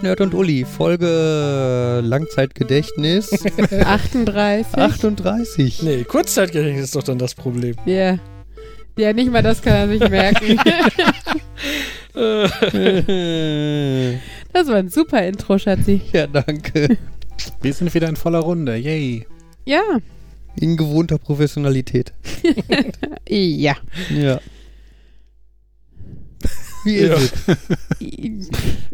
Nerd, Nerd, und Uli. Folge Langzeitgedächtnis 38. 38. Nee, Kurzzeitgedächtnis ist doch dann das Problem. Ja. Ja, nicht mal das kann er sich merken. das war ein super Intro, Schatzi. ja, danke. Wir sind wieder in voller Runde. Yay. Ja. In gewohnter Professionalität. Ja. Ja. Wie ist Ja. es?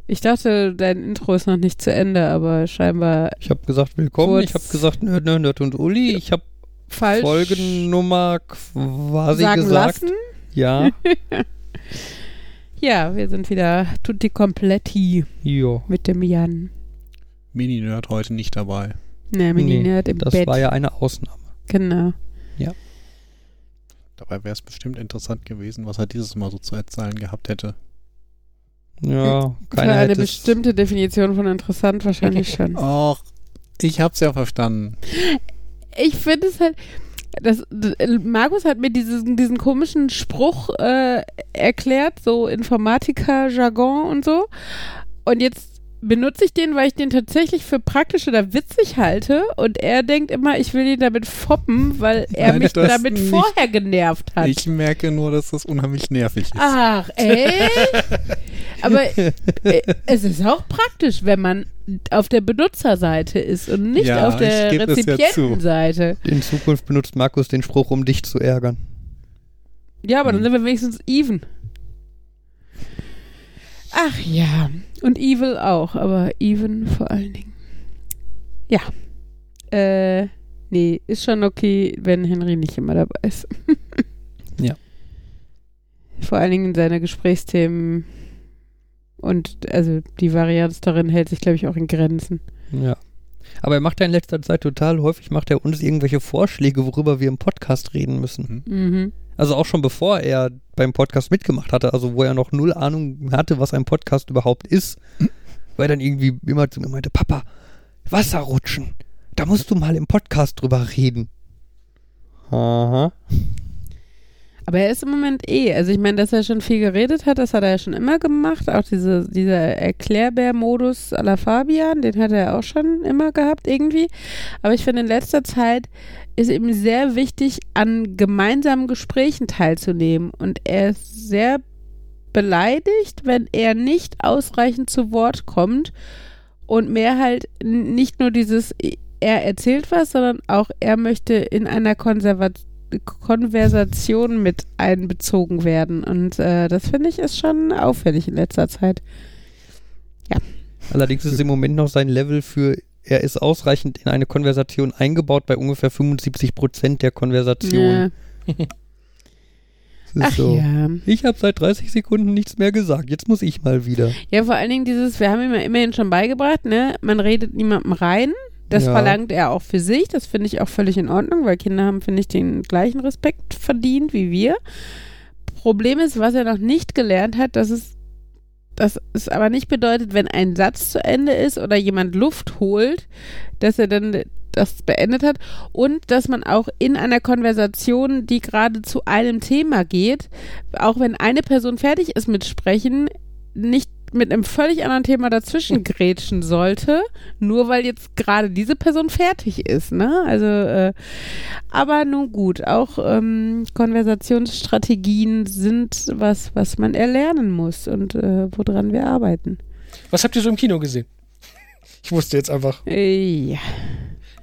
Ich dachte, dein Intro ist noch nicht zu Ende, aber scheinbar Ich habe gesagt, willkommen. Ich habe gesagt, Nerd, Nerd, Nerd und Uli. Ich habe falsch Folgennummer quasi sagen gesagt. lassen. Ja. Ja, wir sind wieder tutti completi Jo. mit dem Jan. Mini-Nerd heute nicht dabei. Ne, Mini Nerd im das Bett. war ja eine Ausnahme. genau. Dabei wäre es bestimmt interessant gewesen, was er dieses Mal so zu erzählen gehabt hätte. Ja, Für keiner eine hätte es- bestimmte Definition von interessant wahrscheinlich schon. Och, ich hab's ja verstanden. Ich finde es halt. Das, Markus hat mir diesen, diesen komischen Spruch äh, erklärt, so Informatiker-Jargon und so. Und jetzt benutze ich den, weil ich den tatsächlich für praktisch oder witzig halte. Und er denkt immer, ich will ihn damit foppen, weil er Nein, mich damit nicht. vorher genervt hat. Ich merke nur, dass das unheimlich nervig ist. Ach, echt? Aber äh, es ist auch praktisch, wenn man auf der Benutzerseite ist und nicht Ja, auf der es ja. Rezipientenseite. In Zukunft benutzt Markus den Spruch, um dich zu ärgern. Ja, aber dann Hm. sind wir wenigstens even. Ach ja. Und evil auch, aber even vor allen Dingen. Ja. Äh, nee, ist schon okay, wenn Henry nicht immer dabei ist. Ja. Vor allen Dingen seine Gesprächsthemen und also die Varianz darin hält sich, glaube ich, auch in Grenzen. Ja. Aber er macht ja in letzter Zeit total häufig, macht er uns irgendwelche Vorschläge, worüber wir im Podcast reden müssen. Mhm. Also auch schon bevor er beim Podcast mitgemacht hatte, also wo er noch null Ahnung hatte, was ein Podcast überhaupt ist, weil er dann irgendwie immer zu mir meinte, Papa, Wasserrutschen, da musst du mal im Podcast drüber reden. Aha. Aber er ist im Moment eh. Also ich meine, dass er schon viel geredet hat, das hat er ja schon immer gemacht. Auch diese, dieser Erklärbär-Modus à la Fabian, den hat er auch schon immer gehabt irgendwie. Aber ich finde, in letzter Zeit ist ihm sehr wichtig, an gemeinsamen Gesprächen teilzunehmen. Und er ist sehr beleidigt, wenn er nicht ausreichend zu Wort kommt und mehr halt nicht nur dieses, er erzählt was, sondern auch er möchte in einer Konservation Konversation mit einbezogen werden. Und äh, das finde ich ist schon auffällig in letzter Zeit. Allerdings ist im Moment noch sein Level für, er ist ausreichend in eine Konversation eingebaut bei ungefähr 75 Prozent der Konversation. Ja. Ach so. ja. Ich habe seit 30 Sekunden nichts mehr gesagt. Jetzt muss ich mal wieder. Ja, vor allen Dingen dieses, wir haben ihm ja immerhin schon beigebracht, ne? Man redet niemandem rein. Das Ja. verlangt er auch für sich. Das finde ich auch völlig in Ordnung, weil Kinder haben, finde ich, den gleichen Respekt verdient wie wir. Problem ist, was er noch nicht gelernt hat, dass es, dass es aber nicht bedeutet, wenn ein Satz zu Ende ist oder jemand Luft holt, dass er dann das beendet hat und dass man auch in einer Konversation, die gerade zu einem Thema geht, auch wenn eine Person fertig ist mit Sprechen, nicht mit einem völlig anderen Thema dazwischen grätschen sollte, nur weil jetzt gerade diese Person fertig ist, ne? Also, äh, aber nun gut, auch ähm, Konversationsstrategien sind was, was man erlernen muss und äh, woran wir arbeiten. Was habt ihr so im Kino gesehen? Ich wusste jetzt einfach. Äh, ja,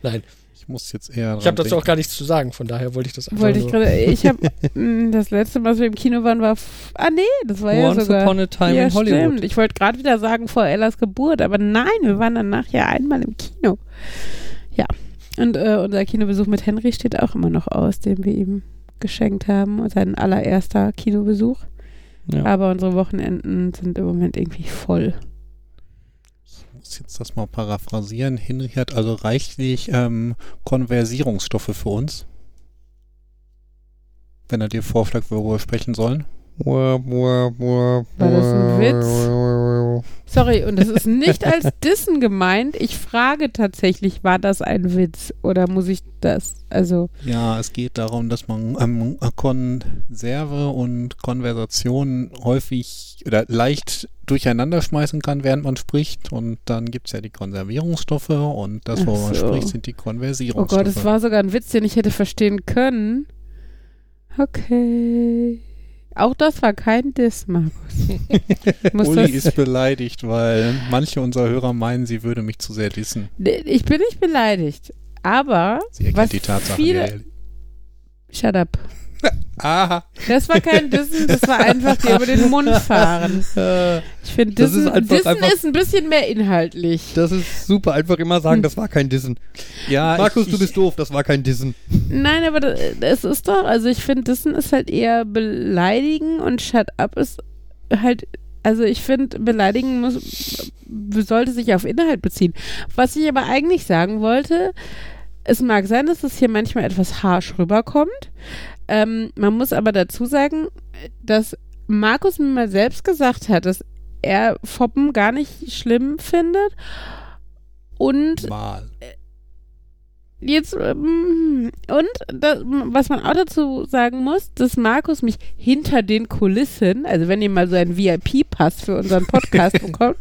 Nein, Ich muss jetzt eher. ich habe dazu auch denken. gar nichts zu sagen, von daher wollte ich das einfach wollte ich nur. gerade, ich habe das letzte Mal, was wir im Kino waren, war, ah nee, das war ja Once sogar. upon a time ja, in Hollywood. Stimmt. Ich wollte gerade wieder sagen vor Ellas Geburt, aber nein, wir waren danach ja einmal im Kino. Ja. Und äh, unser Kinobesuch mit Henry steht auch immer noch aus, den wir ihm geschenkt haben. Sein allererster Kinobesuch. Ja. Aber unsere Wochenenden sind im Moment irgendwie voll. Muss jetzt das mal paraphrasieren. Henry hat also reichlich ähm, Konversierungsstoffe für uns. Wenn er dir vorschlägt, worüber wir sprechen sollen. War das ein Witz? Sorry, und das ist nicht als Dissen gemeint. Ich frage tatsächlich, war das ein Witz oder muss ich das? Also, Ja, es geht darum, dass man ähm, Konserve und Konversation häufig oder leicht durcheinander schmeißen kann, während man spricht. Und dann gibt es ja die Konservierungsstoffe und das, wo Ach man so. spricht, sind die oh Konversierungsstoffe. Gott, es war sogar ein Witz, den ich hätte verstehen können. Okay. Auch das war kein Diss, Markus. Uli ist beleidigt, weil manche unserer Hörer meinen, sie würde mich zu sehr dissen. ich bin nicht beleidigt, aber Sie erkennt Was die Tatsache. viele- shut up. Aha. Das war kein Dissen, das war einfach dir über den Mund fahren. Äh, Ich finde, Das ist Dissen, einfach- Dissen einfach- ist ein bisschen mehr inhaltlich. das ist super. Einfach immer sagen, Hm. das war kein Dissen. Ja, Markus, ich, du bist doof, das war kein Dissen. Nein, aber da- es ist doch, also ich finde, Dissen ist halt eher beleidigen und Shut up ist halt, also ich finde, beleidigen muss, sollte sich auf Inhalt beziehen. Was ich aber eigentlich sagen wollte, es mag sein, dass es hier manchmal etwas harsch rüberkommt. Ähm, man muss aber dazu sagen, dass Markus mir mal selbst gesagt hat, dass er Foppen gar nicht schlimm findet. Und mal. Jetzt, ähm, und das, was man auch dazu sagen muss, dass Markus mich hinter den Kulissen, also wenn ihr mal so einen VIP-Pass für unseren Podcast bekommt,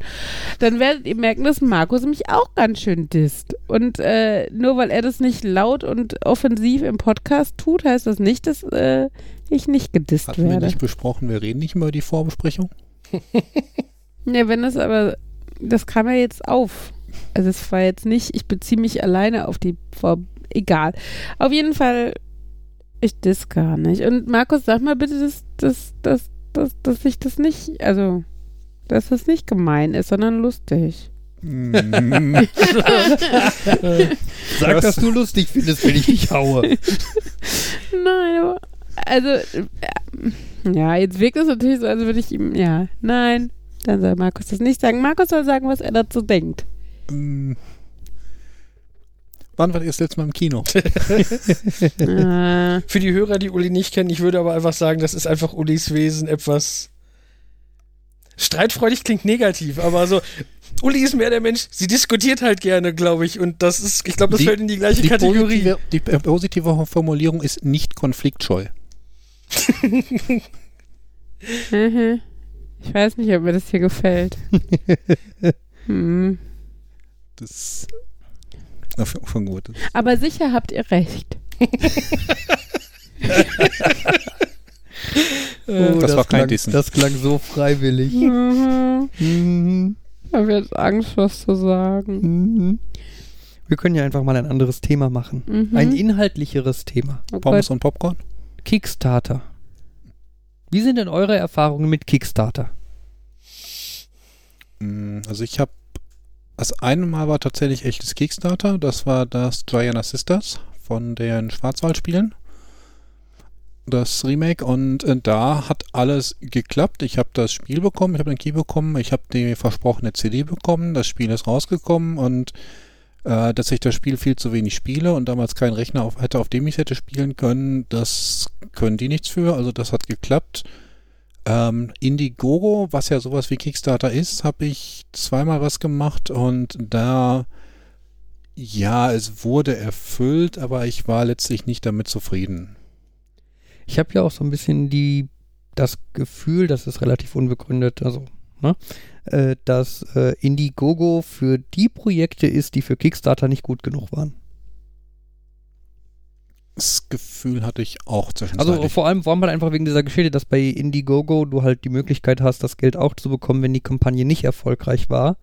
dann werdet ihr merken, dass Markus mich auch ganz schön disst. Und äh, nur weil er das nicht laut und offensiv im Podcast tut, heißt das nicht, dass äh, ich nicht gedisst Hatten wir werde. nicht besprochen, wir reden nicht über die Vorbesprechung? Ja, wenn das aber, das kam ja jetzt auf. Also es war jetzt nicht, ich beziehe mich alleine auf die Vor... Egal. Auf jeden Fall, ich diss gar nicht. Und Markus, sag mal bitte, dass, dass, dass, dass, dass ich das nicht, also, dass das nicht gemein ist, sondern lustig. Sag, Das- dass du lustig findest, wenn ich dich haue. Nein, aber, also, äh, ja, jetzt wirkt es natürlich so, als würde ich ihm, ja, nein, dann soll Markus das nicht sagen. Markus soll sagen, was er dazu denkt. Mm. Wann war ihr das letzte Mal im Kino? äh, Für die Hörer, die Uli nicht kennen, ich würde aber einfach sagen, das ist einfach Ulis Wesen etwas. Streitfreudig klingt negativ, aber so. Uli ist mehr der Mensch, sie diskutiert halt gerne, glaube ich. Und das ist, ich glaube, das Die- fällt in die gleiche Die Kategorie. positive, die positive Formulierung ist nicht konfliktscheu. Mhm. Ich weiß nicht, ob mir das hier gefällt. hm. Das von, von gut. Aber sicher habt ihr recht. Oh, Das war kein klang, Dissen. Das klang so freiwillig. Mhm. Mhm. Ich habe jetzt Angst, was zu sagen. Mhm. Wir können ja einfach mal ein anderes Thema machen. Mhm. Ein inhaltlicheres Thema. oh Pommes und Popcorn? Kickstarter. Wie sind denn eure Erfahrungen mit Kickstarter? Mm, Also ich habe, das eine Mal war tatsächlich echtes Kickstarter. Das war das Diana Sisters von den Schwarzwaldspielen. Das Remake und äh, da hat alles geklappt. Ich habe das Spiel bekommen, ich habe den Key bekommen, ich habe die versprochene CD bekommen, das Spiel ist rausgekommen und äh, dass ich das Spiel viel zu wenig spiele und damals keinen Rechner auf, hätte, auf dem ich hätte spielen können, das können die nichts für, also das hat geklappt. Ähm, Indiegogo, was ja sowas wie Kickstarter ist, habe ich zweimal was gemacht und da, ja, es wurde erfüllt, aber ich war letztlich nicht damit zufrieden. Ich habe ja auch so ein bisschen die, das Gefühl, das ist relativ unbegründet, also, ne, äh, dass äh, Indiegogo für die Projekte ist, die für Kickstarter nicht gut genug waren. Das Gefühl hatte ich auch zwischenzeitlich. Also vor allem, vor allem halt einfach wegen dieser Geschichte, dass bei Indiegogo du halt die Möglichkeit hast, das Geld auch zu bekommen, wenn die Kampagne nicht erfolgreich war.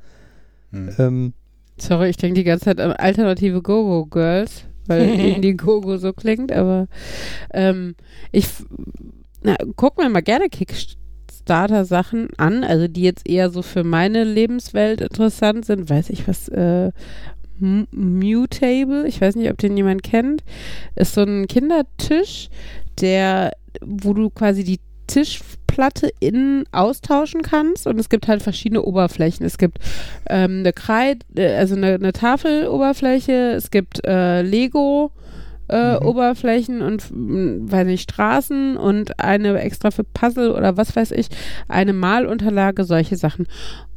Hm. Ähm, Sorry, ich denke die ganze Zeit an alternative Go-Go-Girls, weil Indiegogo so klingt, aber ähm, ich na, guck mir mal gerne Kickstarter-Sachen an, also die jetzt eher so für meine Lebenswelt interessant sind. Weiß ich was, äh, Mutable, ich weiß nicht, ob den jemand kennt, ist so ein Kindertisch, der, wo du quasi die Tischplatte innen austauschen kannst und es gibt halt verschiedene Oberflächen. Es gibt ähm, eine Kreide, äh, also eine, eine Tafeloberfläche, es gibt äh, Lego, äh, Mhm. Oberflächen und mh, weiß nicht, Straßen und eine extra für Puzzle oder was weiß ich, eine Malunterlage, solche Sachen.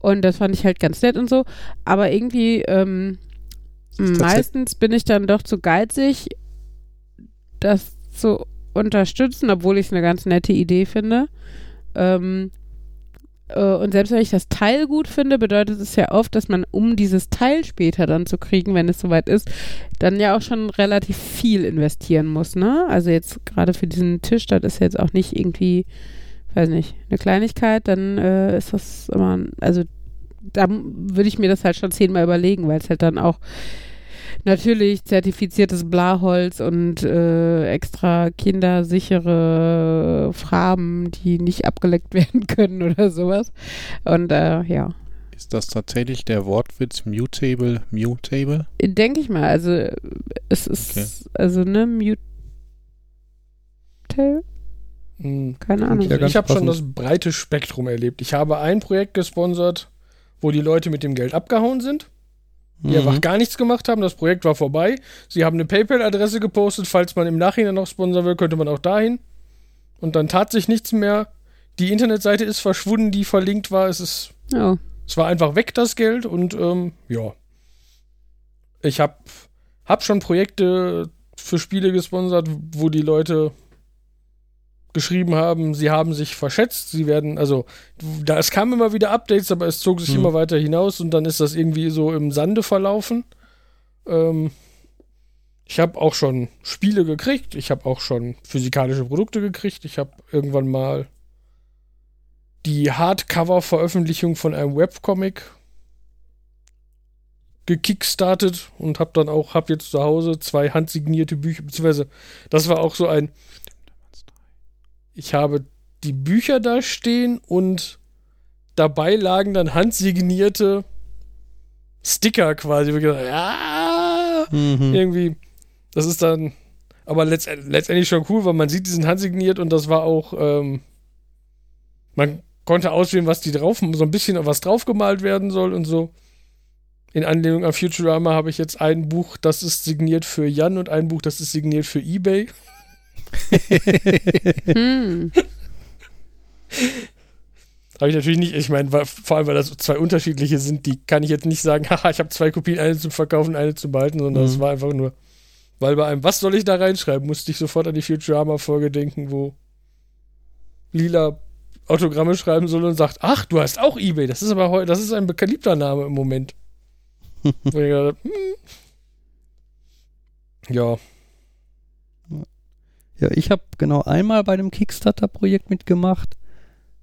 Und das fand ich halt ganz nett und so. Aber irgendwie ähm, meistens bin ich dann doch zu geizig, das zu unterstützen, obwohl ich es eine ganz nette Idee finde. Ähm, äh, und selbst wenn ich das Teil gut finde, bedeutet es ja oft, dass man, um dieses Teil später dann zu kriegen, wenn es soweit ist, dann ja auch schon relativ viel investieren muss, ne? Also jetzt gerade für diesen Tisch, das ist jetzt auch nicht irgendwie, weiß nicht, eine Kleinigkeit, dann äh, ist das immer, also da würde ich mir das halt schon zehnmal überlegen, weil es halt dann auch natürlich zertifiziertes Blaholz und äh, extra kindersichere Farben, die nicht abgeleckt werden können oder sowas. Und äh, ja, Ist das tatsächlich der Wortwitz Mutable, Mutable? denke ich mal. Also es ist, Okay. also ne, Mute. Hm. Keine Ahnung. Ja, ich habe schon das breite Spektrum erlebt. Ich habe ein Projekt gesponsert, wo die Leute mit dem Geld abgehauen sind, die einfach Mhm. gar nichts gemacht haben. Das Projekt war vorbei. Sie haben eine PayPal-Adresse gepostet. Falls man im Nachhinein noch sponsern will, könnte man auch dahin. Und dann tat sich nichts mehr. Die Internetseite ist verschwunden, die verlinkt war. Es ist Oh. es war einfach weg, das Geld. Und ähm, ja. Ich habe hab schon Projekte für Spiele gesponsert, wo die Leute geschrieben haben, sie haben sich verschätzt, sie werden, also, da, es kamen immer wieder Updates, aber es zog sich Hm. immer weiter hinaus und dann ist das irgendwie so im Sande verlaufen. Ähm, ich habe auch schon Spiele gekriegt, ich habe auch schon physikalische Produkte gekriegt, ich habe irgendwann mal die Hardcover-Veröffentlichung von einem Webcomic gekickstartet und habe dann auch, habe jetzt zu Hause zwei handsignierte Bücher, beziehungsweise das war auch so ein, ich habe die Bücher da stehen und dabei lagen dann handsignierte Sticker quasi. Ja, Mhm. irgendwie, das ist dann, aber letzt, letztendlich schon cool, weil man sieht, die sind handsigniert und das war auch, ähm, man konnte auswählen, was die drauf, so ein bisschen was draufgemalt werden soll und so. In Anlehnung an Futurama habe ich jetzt ein Buch, das ist signiert für Jan und ein Buch, das ist signiert für eBay. Hm. Habe ich natürlich nicht, ich meine, vor allem, weil das zwei unterschiedliche sind, die kann ich jetzt nicht sagen, haha, ich habe zwei Kopien, eine zum Verkaufen, eine zu behalten, sondern es Mhm. war einfach nur, weil bei einem, was soll ich da reinschreiben, musste ich sofort an die Futurama-Folge denken, wo Lila Autogramme schreiben soll und sagt, ach, du hast auch Ebay, das ist aber heute, das ist ein beliebter Name im Moment. Wo ich gedacht, hm. Ja, Ja, ich habe genau einmal bei einem Kickstarter-Projekt mitgemacht.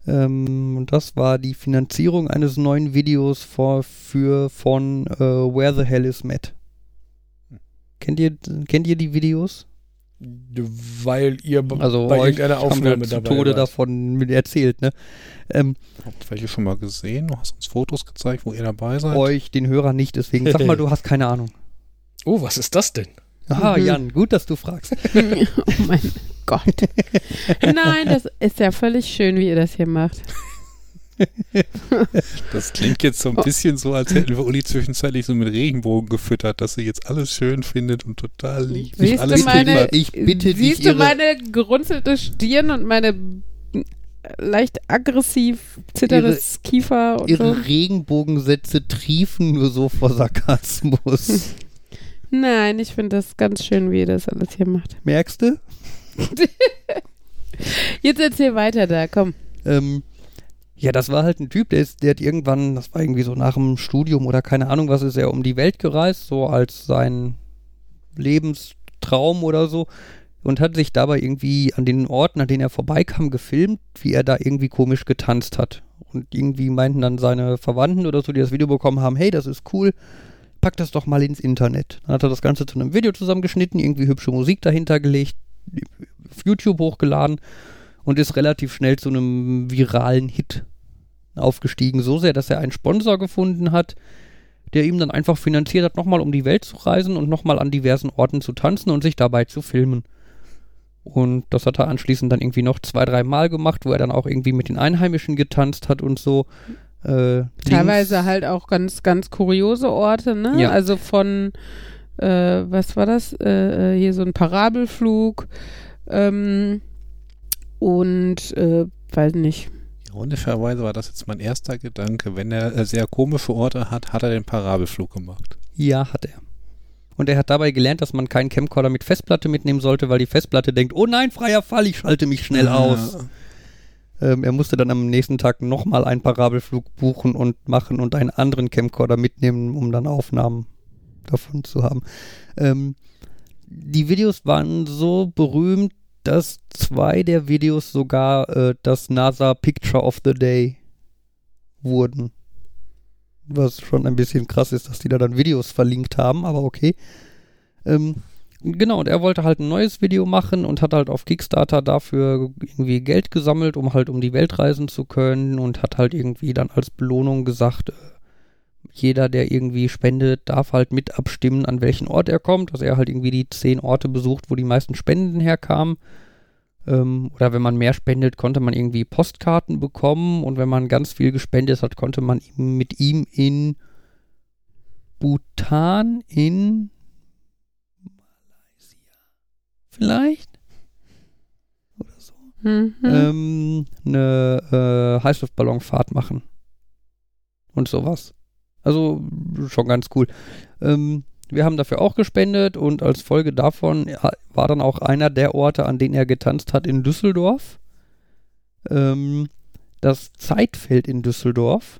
Ähm, und das war die Finanzierung eines neuen Videos vor, für von äh, Where the Hell is Matt. Kennt ihr, kennt ihr die Videos? weil ihr Also bei irgendeiner haben wir Aufnahme zu dabei Tode wart. davon erzählt, ne? Ähm, Habt welche schon mal gesehen? Du hast uns Fotos gezeigt, wo ihr dabei seid. euch, den Hörer nicht, deswegen sag mal, du hast keine Ahnung. Oh, was ist das denn? Ah, Mhm. Jan, gut, dass du fragst. oh mein Gott. Nein, das ist ja völlig schön, wie ihr das hier macht. Das klingt jetzt so ein bisschen so, als hätten wir Uli zwischenzeitlich so mit Regenbogen gefüttert, dass sie jetzt alles schön findet und total lieb. Siehst du alles meine- lieb hat. ich bitte dich, Siehst du ihre- meine gerunzelte Stirn und meine leicht aggressiv zitteres Kiefer und so? Ihre Regenbogensätze triefen nur so vor Sarkasmus. Nein, ich finde das ganz schön, wie ihr das alles hier macht. Merkst du? Jetzt erzähl weiter da, komm. Ähm, ja, das war halt ein Typ, der, ist, der hat irgendwann, das war irgendwie so nach dem Studium oder keine Ahnung was, ist er um die Welt gereist, so als sein Lebenstraum oder so. Und hat sich dabei irgendwie an den Orten, an denen er vorbeikam, gefilmt, wie er da irgendwie komisch getanzt hat. Und irgendwie meinten dann seine Verwandten oder so, die das Video bekommen haben, hey, das ist cool, pack das doch mal ins Internet. Dann hat er das Ganze zu einem Video zusammengeschnitten, irgendwie hübsche Musik dahinter gelegt, auf YouTube hochgeladen und ist relativ schnell zu einem viralen Hit aufgestiegen. So sehr, dass er einen Sponsor gefunden hat, der ihm dann einfach finanziert hat, nochmal um die Welt zu reisen und nochmal an diversen Orten zu tanzen und sich dabei zu filmen. Und das hat er anschließend dann irgendwie noch zwei, drei Mal gemacht, wo er dann auch irgendwie mit den Einheimischen getanzt hat und so. Äh, Teilweise links- halt auch ganz, ganz kuriose Orte, ne? Ja. Also von äh, was war das? Äh, äh, hier so ein Parabelflug ähm, und äh, weiß nicht. Ironischerweise war das jetzt mein erster Gedanke. Wenn er äh, sehr komische Orte hat, hat er den Parabelflug gemacht. Ja, hat er. Und er hat dabei gelernt, dass man keinen Camcorder mit Festplatte mitnehmen sollte, weil die Festplatte denkt, oh nein, freier Fall, ich schalte mich schnell aus. Ähm, er musste dann am nächsten Tag nochmal einen Parabelflug buchen und machen und einen anderen Camcorder mitnehmen, um dann Aufnahmen davon zu haben. Ähm, die Videos waren so berühmt, dass zwei der Videos sogar äh, das NASA Picture of the Day wurden. Was schon ein bisschen krass ist, dass die da dann Videos verlinkt haben, aber okay. Ähm, genau, und er wollte halt ein neues Video machen und hat halt auf Kickstarter dafür irgendwie Geld gesammelt, um halt um die Welt reisen zu können und hat halt irgendwie dann als Belohnung gesagt, äh, jeder, der irgendwie spendet, darf halt mit abstimmen, an welchen Ort er kommt, dass er halt irgendwie die zehn Orte besucht, wo die meisten Spenden herkamen. Ähm, oder wenn man mehr spendet, konnte man irgendwie Postkarten bekommen und wenn man ganz viel gespendet hat, konnte man mit ihm in Bhutan in vielleicht oder so Mhm. ähm, eine äh, Heißluftballonfahrt machen. Und sowas. Also schon ganz cool. Ähm, wir haben dafür auch gespendet und als Folge davon war dann auch einer der Orte, an denen er getanzt hat, in Düsseldorf. Ähm, das Zeitfeld in Düsseldorf.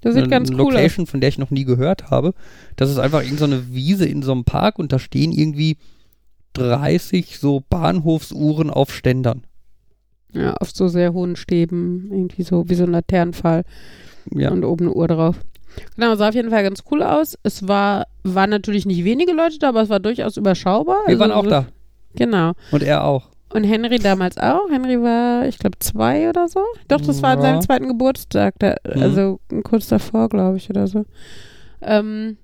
das sieht eine ganz cool aus. Location, von der ich noch nie gehört habe. Das ist einfach irgendeine so eine Wiese in so einem Park und da stehen irgendwie 30 so Bahnhofsuhren auf Ständern. Ja, auf so sehr hohen Stäben, irgendwie so wie so ein Laternenpfahl Ja. und oben eine Uhr drauf. Genau, sah auf jeden Fall ganz cool aus. Es war, waren natürlich nicht wenige Leute da, aber es war durchaus überschaubar. Wir waren Also auch so- da. Genau. Und er auch. Und Henry damals auch. Henry war, ich glaube, zwei oder so. Doch, das war an seinem zweiten Geburtstag. Da, Mhm. Also kurz davor, glaube ich, oder so. Ähm,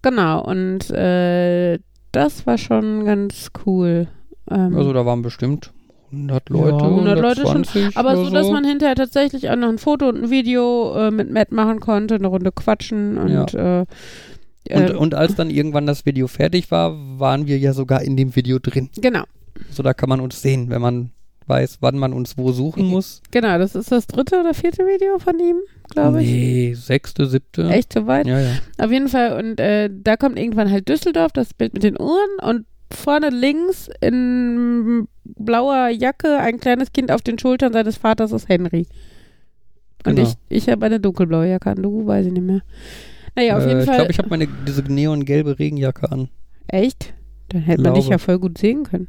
genau, und äh, das war schon ganz cool. Ähm, Also da waren bestimmt 100 Leute. Ja, 100 Leute schon. 120 aber oder so, dass man hinterher tatsächlich auch noch ein Foto und ein Video äh, mit Matt machen konnte, eine Runde quatschen und äh, Und, äh, und als dann irgendwann das Video fertig war, waren wir ja sogar in dem Video drin. genau, So da kann man uns sehen, wenn man weiß, wann man uns wo suchen muss. genau, das ist das dritte oder vierte Video von ihm, glaube ich. Nee, sechste, siebte. Echt so weit? Ja, ja. Auf jeden Fall. Und äh, da kommt irgendwann halt Düsseldorf, das Bild mit den Uhren und vorne links in blauer Jacke ein kleines Kind auf den Schultern seines Vaters ist Henry. Und Genau. ich, ich habe eine dunkelblaue Jacke an, du weiß ich nicht mehr. Naja, auf äh, jeden ich Fall. glaube, ich habe meine diese neongelbe Regenjacke an. Echt? Dann hätte man dich Glaube. ja voll gut sehen können.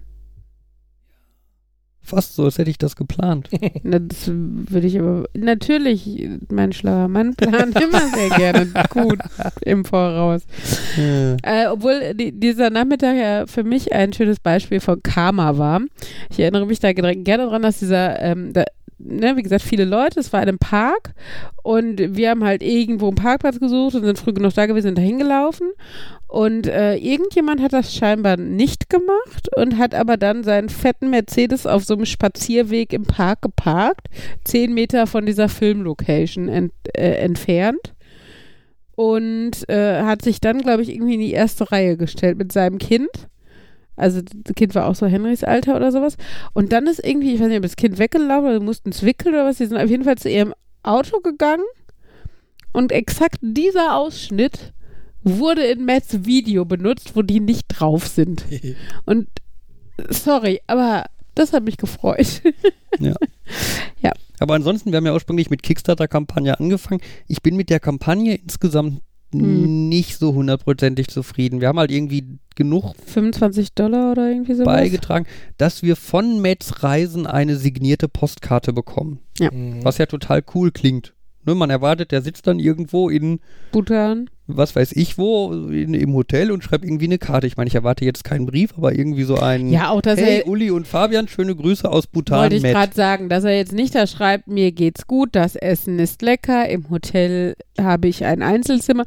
Fast so, als hätte ich das geplant. Na, das würde ich aber. Natürlich, mein schlauer Mann plant immer sehr gerne gut im Voraus. Äh, Äh, obwohl die, dieser Nachmittag ja für mich ein schönes Beispiel von Karma war. Ich erinnere mich da ge- gerne daran, dass dieser, ähm, da, ne, wie gesagt, viele Leute, es war in einem Park und wir haben halt irgendwo einen Parkplatz gesucht und sind früh genug da gewesen und dahin gelaufen. Und äh, irgendjemand hat das scheinbar nicht gemacht und hat aber dann seinen fetten Mercedes auf so einem Spazierweg im Park geparkt, zehn Meter von dieser Filmlocation ent, äh, entfernt und äh, hat sich dann, glaube ich, irgendwie in die erste Reihe gestellt mit seinem Kind. Also das Kind war auch so Henrys Alter oder sowas. Und dann ist irgendwie, ich weiß nicht, ob das Kind weggelaufen oder mussten es wickeln oder was, die sind auf jeden Fall zu ihrem Auto gegangen und exakt dieser Ausschnitt wurde in Matts Video benutzt, wo die nicht drauf sind. Und sorry, aber das hat mich gefreut. aber ansonsten, wir haben ja ursprünglich mit Kickstarter-Kampagne angefangen. Ich bin mit der Kampagne insgesamt Hm. nicht so hundertprozentig zufrieden. Wir haben halt irgendwie genug 25 Dollar oder irgendwie sowas. beigetragen, dass wir von Mets Reisen eine signierte Postkarte bekommen. Mhm. Was ja total cool klingt. Ne, man erwartet, der sitzt dann irgendwo in, Bhutan. was weiß ich wo, in, im Hotel und schreibt irgendwie eine Karte. Ich meine, ich erwarte jetzt keinen Brief, aber irgendwie so ein Ja, auch dass Hey er Uli und Fabian, schöne Grüße aus Bhutan, Wollte ich Matt. gerade sagen, dass er jetzt nicht da schreibt, mir geht's gut, das Essen ist lecker, im Hotel habe ich ein Einzelzimmer.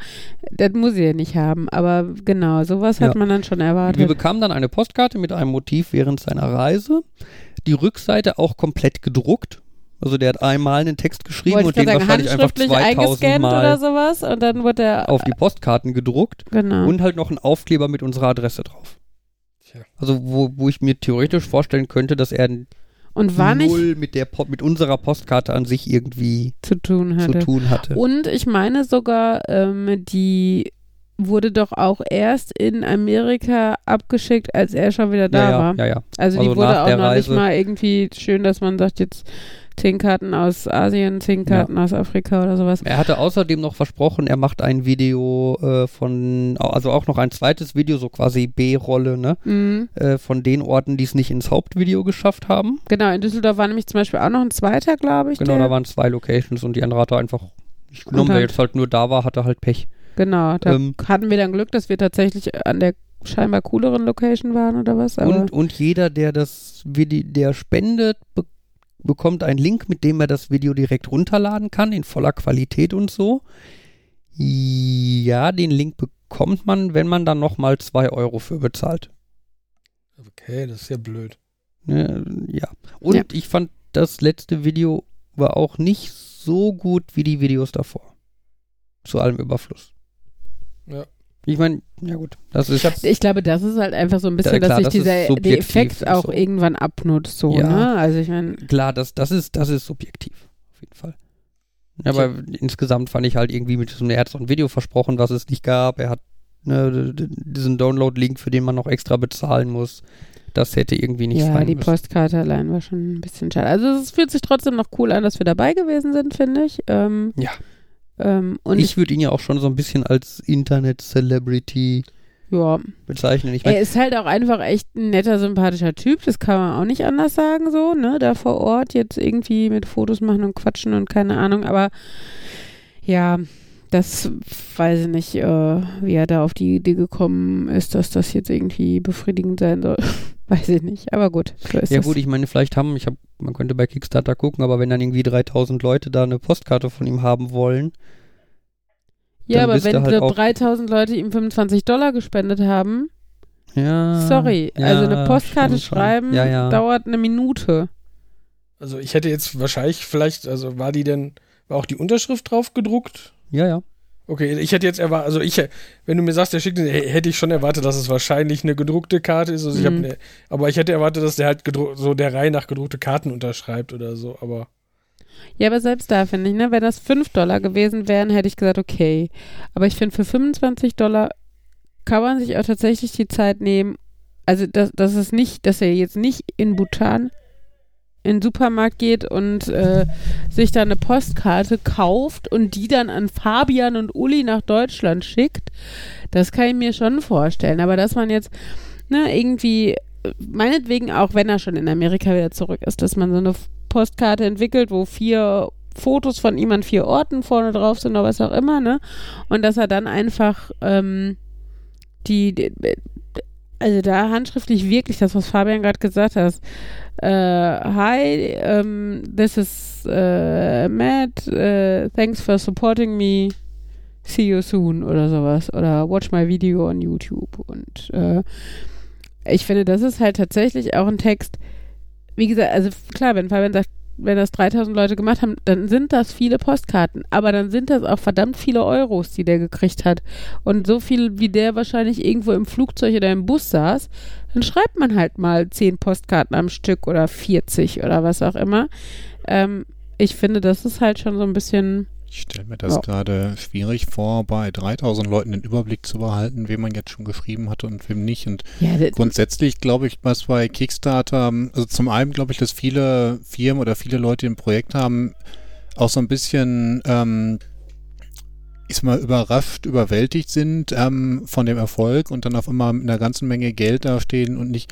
Das muss er nicht haben, aber genau, sowas hat Ja. man dann schon Wir erwartet. bekamen dann eine Postkarte mit einem Motiv während seiner Reise. Die Rückseite auch komplett gedruckt. Also der hat einmal einen Text geschrieben Wollte und den sagen, wahrscheinlich einfach handschriftlich 2000 eingescannt oder Mal sowas und dann wurde er auf die Postkarten gedruckt genau. und halt noch einen Aufkleber mit unserer Adresse drauf. Tja. Also wo, wo ich mir theoretisch vorstellen könnte, dass er und war nicht null mit der Po- mit unserer Postkarte an sich irgendwie zu tun zu hatte. tun hatte. Und ich meine sogar, ähm, die wurde doch auch erst in Amerika abgeschickt, als er schon wieder da ja, war. ja, ja, ja. Also, Also die wurde auch noch nicht Reise. mal irgendwie schön, dass man sagt, jetzt zehn Karten aus Asien, zehn Karten aus Afrika oder sowas. Er hatte außerdem noch versprochen, er macht ein Video äh, von, also auch noch ein zweites Video, so quasi B-Rolle, ne? Mhm. Äh, von den Orten, die es nicht ins Hauptvideo geschafft haben. Genau, in Düsseldorf war nämlich zum Beispiel auch noch ein zweiter, glaube ich. Genau, da waren zwei Locations und die andere hat er einfach nicht genommen. Wer hat- jetzt halt nur da war, hatte halt Pech. Genau, da Ähm, hatten wir dann Glück, dass wir tatsächlich an der scheinbar cooleren Location waren oder was. Und, und jeder, der das der spendet, be bekommt einen Link, mit dem er das Video direkt runterladen kann, in voller Qualität und so. Ja, den Link bekommt man, wenn man dann nochmal 2 Euro für bezahlt. Okay, das ist ja blöd. Ne, ja. Und Ja. ich fand, das letzte Video war auch nicht so gut wie die Videos davor. Zu allem Überfluss. Ja. Ich meine, ja gut, das ist. ich glaube, das ist halt einfach so ein bisschen, Ja, klar, dass sich das dieser der Effekt auch so. irgendwann abnutzt, so, Ja. ne? Also ich meine, Klar, das, das, ist, das ist subjektiv. Auf jeden Fall. Ja, aber insgesamt fand ich halt irgendwie mit diesem, er hat so ein Video versprochen, was es nicht gab. Er hat ne, diesen Download-Link, für den man noch extra bezahlen muss. Das hätte irgendwie nicht ja, sein die müssen. Postkarte allein war schon ein bisschen schade. Also es fühlt sich trotzdem noch cool an, dass wir dabei gewesen sind, finde ich. Ähm, Ja. Ähm, und ich würde ihn ja auch schon so ein bisschen als Internet-Celebrity ja, bezeichnen. Ich er meine, ist halt auch einfach echt ein netter, sympathischer Typ. Das kann man auch nicht anders sagen, so, ne? Da vor Ort jetzt irgendwie mit Fotos machen und quatschen und keine Ahnung. Aber ja, das weiß ich nicht, äh, wie er da auf die Idee gekommen ist, dass das jetzt irgendwie befriedigend sein soll. weiß ich nicht. Aber gut, so ist ja gut, ich meine, vielleicht haben, ich hab, man könnte bei Kickstarter gucken, aber wenn dann irgendwie 3000 Leute da eine Postkarte von ihm haben wollen, ja, dann aber wenn halt so auch- 3000 Leute ihm 25 Dollar gespendet haben, ja. sorry, ja, also eine Postkarte schreiben Ja, ja. dauert eine Minute. Also ich hätte jetzt wahrscheinlich vielleicht, also war die denn, war auch die Unterschrift drauf gedruckt? Ja, ja. Okay, ich hätte jetzt erwartet, also ich, wenn du mir sagst, der schickt, hätte ich schon erwartet, dass es wahrscheinlich eine gedruckte Karte ist. Also ich Mhm. ne, aber ich hätte erwartet, dass der halt so der Reihe nach gedruckte Karten unterschreibt oder so. Aber Ja, aber selbst da finde ich, ne, wenn das 5 Dollar gewesen wären, hätte ich gesagt, okay. Aber ich finde, für 25 Dollar kann man sich auch tatsächlich die Zeit nehmen. Also, dass, dass es nicht, dass er jetzt nicht in Bhutan in den Supermarkt geht und äh, sich da eine Postkarte kauft und die dann an Fabian und Uli nach Deutschland schickt, das kann ich mir schon vorstellen. Aber dass man jetzt ne, irgendwie, meinetwegen auch, wenn er schon in Amerika wieder zurück ist, dass man so eine Postkarte entwickelt, wo vier Fotos von ihm an vier Orten vorne drauf sind oder was auch immer, ne? Und dass er dann einfach ähm, die, die also da handschriftlich wirklich das, was Fabian gerade gesagt hat. Äh, hi, um, this is äh, Matt. Äh, thanks for supporting me. See you soon oder sowas. Oder watch my video on YouTube. Und äh, ich finde, das ist halt tatsächlich auch ein Text. Wie gesagt, also klar, wenn Fabian sagt, wenn das 3000 Leute gemacht haben, dann sind das viele Postkarten. Aber dann sind das auch verdammt viele Euros, die der gekriegt hat. Und so viel, wie der wahrscheinlich irgendwo im Flugzeug oder im Bus saß, dann schreibt man halt mal 10 Postkarten am Stück oder 40 oder was auch immer. Ähm, ich finde, das ist halt schon so ein bisschen. Ich stelle mir das Ja. gerade schwierig vor, bei 3000 Leuten den Überblick zu behalten, wem man jetzt schon geschrieben hatte und wem nicht. Und Ja, grundsätzlich glaube ich, was bei Kickstarter, also zum einen glaube ich, dass viele Firmen oder viele Leute im Projekt haben, auch so ein bisschen, ähm, ich sag mal, überrascht, überwältigt sind ähm, von dem Erfolg und dann auf einmal mit einer ganzen Menge Geld dastehen und nicht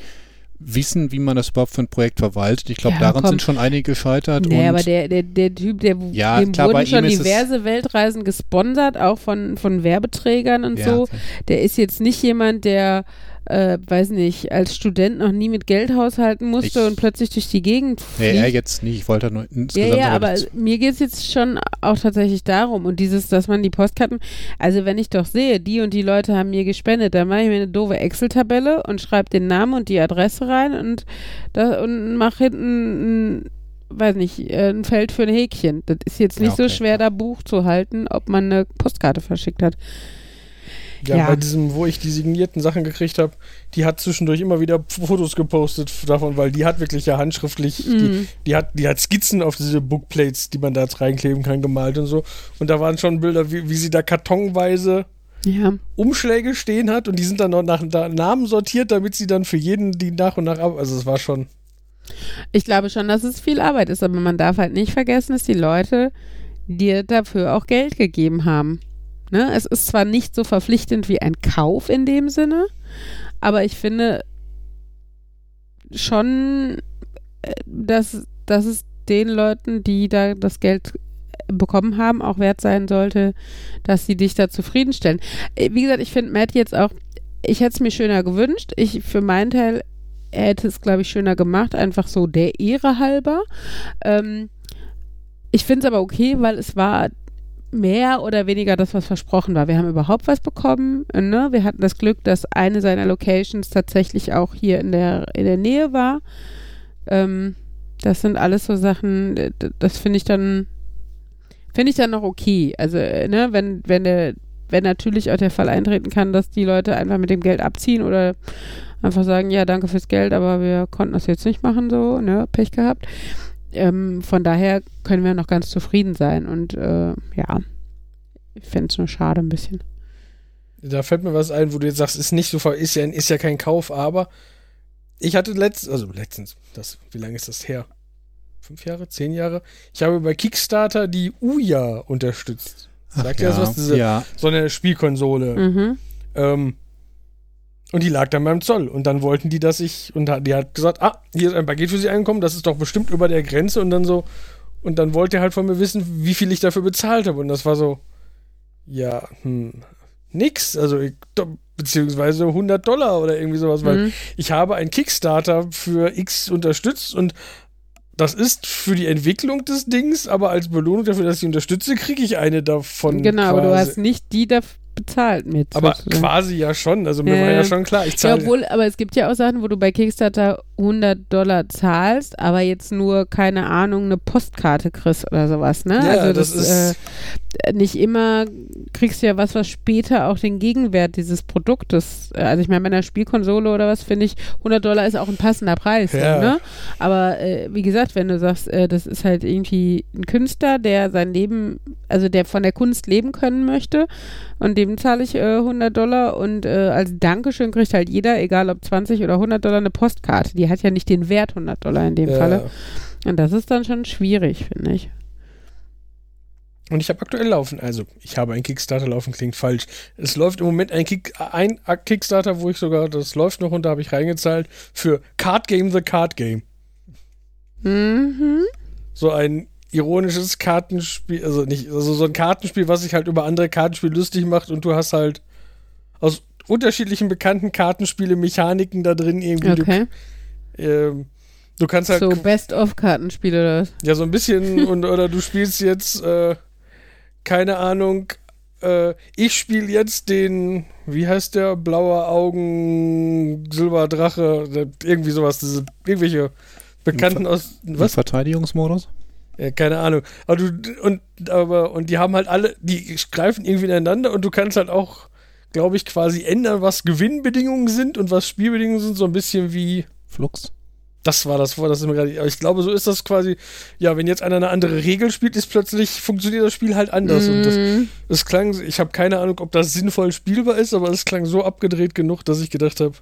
wissen, wie man das überhaupt für ein Projekt verwaltet. Ich glaube, Ja, daran komm. sind schon einige gescheitert. nee, aber der, der, der Typ, der, Ja, dem klar, wurden schon diverse Weltreisen gesponsert, auch von, von Werbeträgern und Ja, so. Der ist jetzt nicht jemand, der, äh, weiß nicht, als Student noch nie mit Geld haushalten musste Ich- und plötzlich durch die Gegend Nee, fliegt. er jetzt nicht. Ich wollte nur Ja, insgesamt ja, aber aber mir geht es jetzt schon auch tatsächlich darum und dieses, dass man die Postkarten, also wenn ich doch sehe, die und die Leute haben mir gespendet, dann mache ich mir eine doofe Excel-Tabelle und schreibe den Namen und die Adresse rein und, da, und mache hinten ein weiß nicht, äh, ein Feld für ein Häkchen. Das ist jetzt nicht Ja, okay, so schwer, ja. da Buch zu halten, ob man eine Postkarte verschickt hat. Ja, Ja. bei diesem, wo ich die signierten Sachen gekriegt habe, die hat zwischendurch immer wieder Fotos gepostet davon, weil die hat wirklich ja handschriftlich, die, Mhm. die, hat, die hat Skizzen auf diese Bookplates, die man da reinkleben kann, gemalt und so. Und da waren schon Bilder, wie, wie sie da kartonweise Ja. Umschläge stehen hat und die sind dann noch nach da- Namen sortiert, damit sie dann für jeden die nach und nach ab. Also es war schon. Ich glaube schon, dass es viel Arbeit ist, aber man darf halt nicht vergessen, dass die Leute dir dafür auch Geld gegeben haben. Ne? Es ist zwar nicht so verpflichtend wie ein Kauf in dem Sinne, aber ich finde schon, äh, dass, dass es den Leuten, die da das Geld bekommen haben, auch wert sein sollte, dass sie dich da zufriedenstellen. Äh, Wie gesagt, ich finde Matt jetzt auch, ich hätte es mir schöner gewünscht. Ich für meinen Teil hätte es, glaube ich, schöner gemacht, einfach so der Ehre halber. Ähm, ich finde es aber okay, weil es war mehr oder weniger das, was versprochen war. Wir haben überhaupt was bekommen. Ne? Wir hatten das Glück, dass eine seiner Locations tatsächlich auch hier in der, in der Nähe war. Ähm, das sind alles so Sachen, d- das finde ich dann, finde ich dann noch okay. Also, äh, ne, wenn, wenn der, wenn natürlich auch der Fall eintreten kann, dass die Leute einfach mit dem Geld abziehen oder einfach sagen, ja, danke fürs Geld, aber wir konnten das jetzt nicht machen, so, ne, Pech gehabt. Ähm, von daher können wir noch ganz zufrieden sein und äh, ja, ich fände es nur schade ein bisschen. Da fällt mir was ein, wo du jetzt sagst, ist nicht so ver- ist ja, ist ja kein Kauf, aber ich hatte letztens, also letztens, das, wie lange ist das her? Fünf Jahre, zehn Jahre? Ich habe bei Kickstarter die Uja unterstützt. Sagt ihr das was? Diese, ja, So eine Spielkonsole. Mhm. Ähm, und die lag dann beim Zoll. Und dann wollten die, dass ich, und die hat gesagt, ah, hier ist ein Paket für sie eingekommen, das ist doch bestimmt über der Grenze. Und dann so, und dann wollte er halt von mir wissen, wie viel ich dafür bezahlt habe. Und das war so, ja, hm, nix. Also, ich, beziehungsweise 100 Dollar oder irgendwie sowas, weil Mhm. ich habe ein Kickstarter für X unterstützt und das ist für die Entwicklung des Dings, aber als Belohnung dafür, dass ich unterstütze, kriege ich eine davon. Genau, aber du quasi. hast nicht die da bezahlt mit. Aber sozusagen. quasi ja schon. Also mir Ja, war ja ja. schon klar, ich Ja, zahle. obwohl, aber es gibt ja auch Sachen, wo du bei Kickstarter 100 Dollar zahlst, aber jetzt nur, keine Ahnung, eine Postkarte kriegst oder sowas, ne? Ja, also das das, ist- äh, nicht immer kriegst du ja was, was später auch den Gegenwert dieses Produktes, äh, also ich meine, bei einer Spielkonsole oder was, finde ich, 100 Dollar ist auch ein passender Preis, Ja. ne? Aber äh, wie gesagt, wenn du sagst, äh, das ist halt irgendwie ein Künstler, der sein Leben, also der von der Kunst leben können möchte und dem zahle ich äh, 100 Dollar und äh, als Dankeschön kriegt halt jeder, egal ob 20 oder 100 Dollar, eine Postkarte. Die hat ja nicht den Wert 100 Dollar in dem Ja. Falle. Und das ist dann schon schwierig, finde ich. Und ich habe aktuell laufen. Also, ich habe ein Kickstarter laufen, klingt falsch. Es läuft im Moment ein, Kick, ein Kickstarter, wo ich sogar, das läuft noch und da habe ich reingezahlt, für Card Game the Card Game. Mhm. So ein ironisches Kartenspiel, also nicht, also so ein Kartenspiel, was sich halt über andere Kartenspiele lustig macht und du hast halt aus unterschiedlichen bekannten Kartenspiele Mechaniken da drin irgendwie. Okay. Du, ähm, du kannst halt So Best-of-Kartenspiele oder was? Ja, so ein bisschen und oder du spielst jetzt, äh, keine Ahnung, äh, ich spiele jetzt den, wie heißt der, blauer Augen, Silberdrache, irgendwie sowas, diese irgendwelche Bekannten aus was? was? Verteidigungsmodus? Ja, keine Ahnung. Aber du und aber und die haben halt alle, die greifen irgendwie ineinander und du kannst halt auch, glaube ich, quasi ändern, was Gewinnbedingungen sind und was Spielbedingungen sind, so ein bisschen wie Flux? Das war das vor, das ist mir gerade. aber Ich glaube, so ist das quasi. Ja, wenn jetzt einer eine andere Regel spielt, ist plötzlich funktioniert das Spiel halt anders. Und das, Mhm. es klang, ich habe keine Ahnung, ob das sinnvoll spielbar ist, aber es klang so abgedreht genug, dass ich gedacht habe,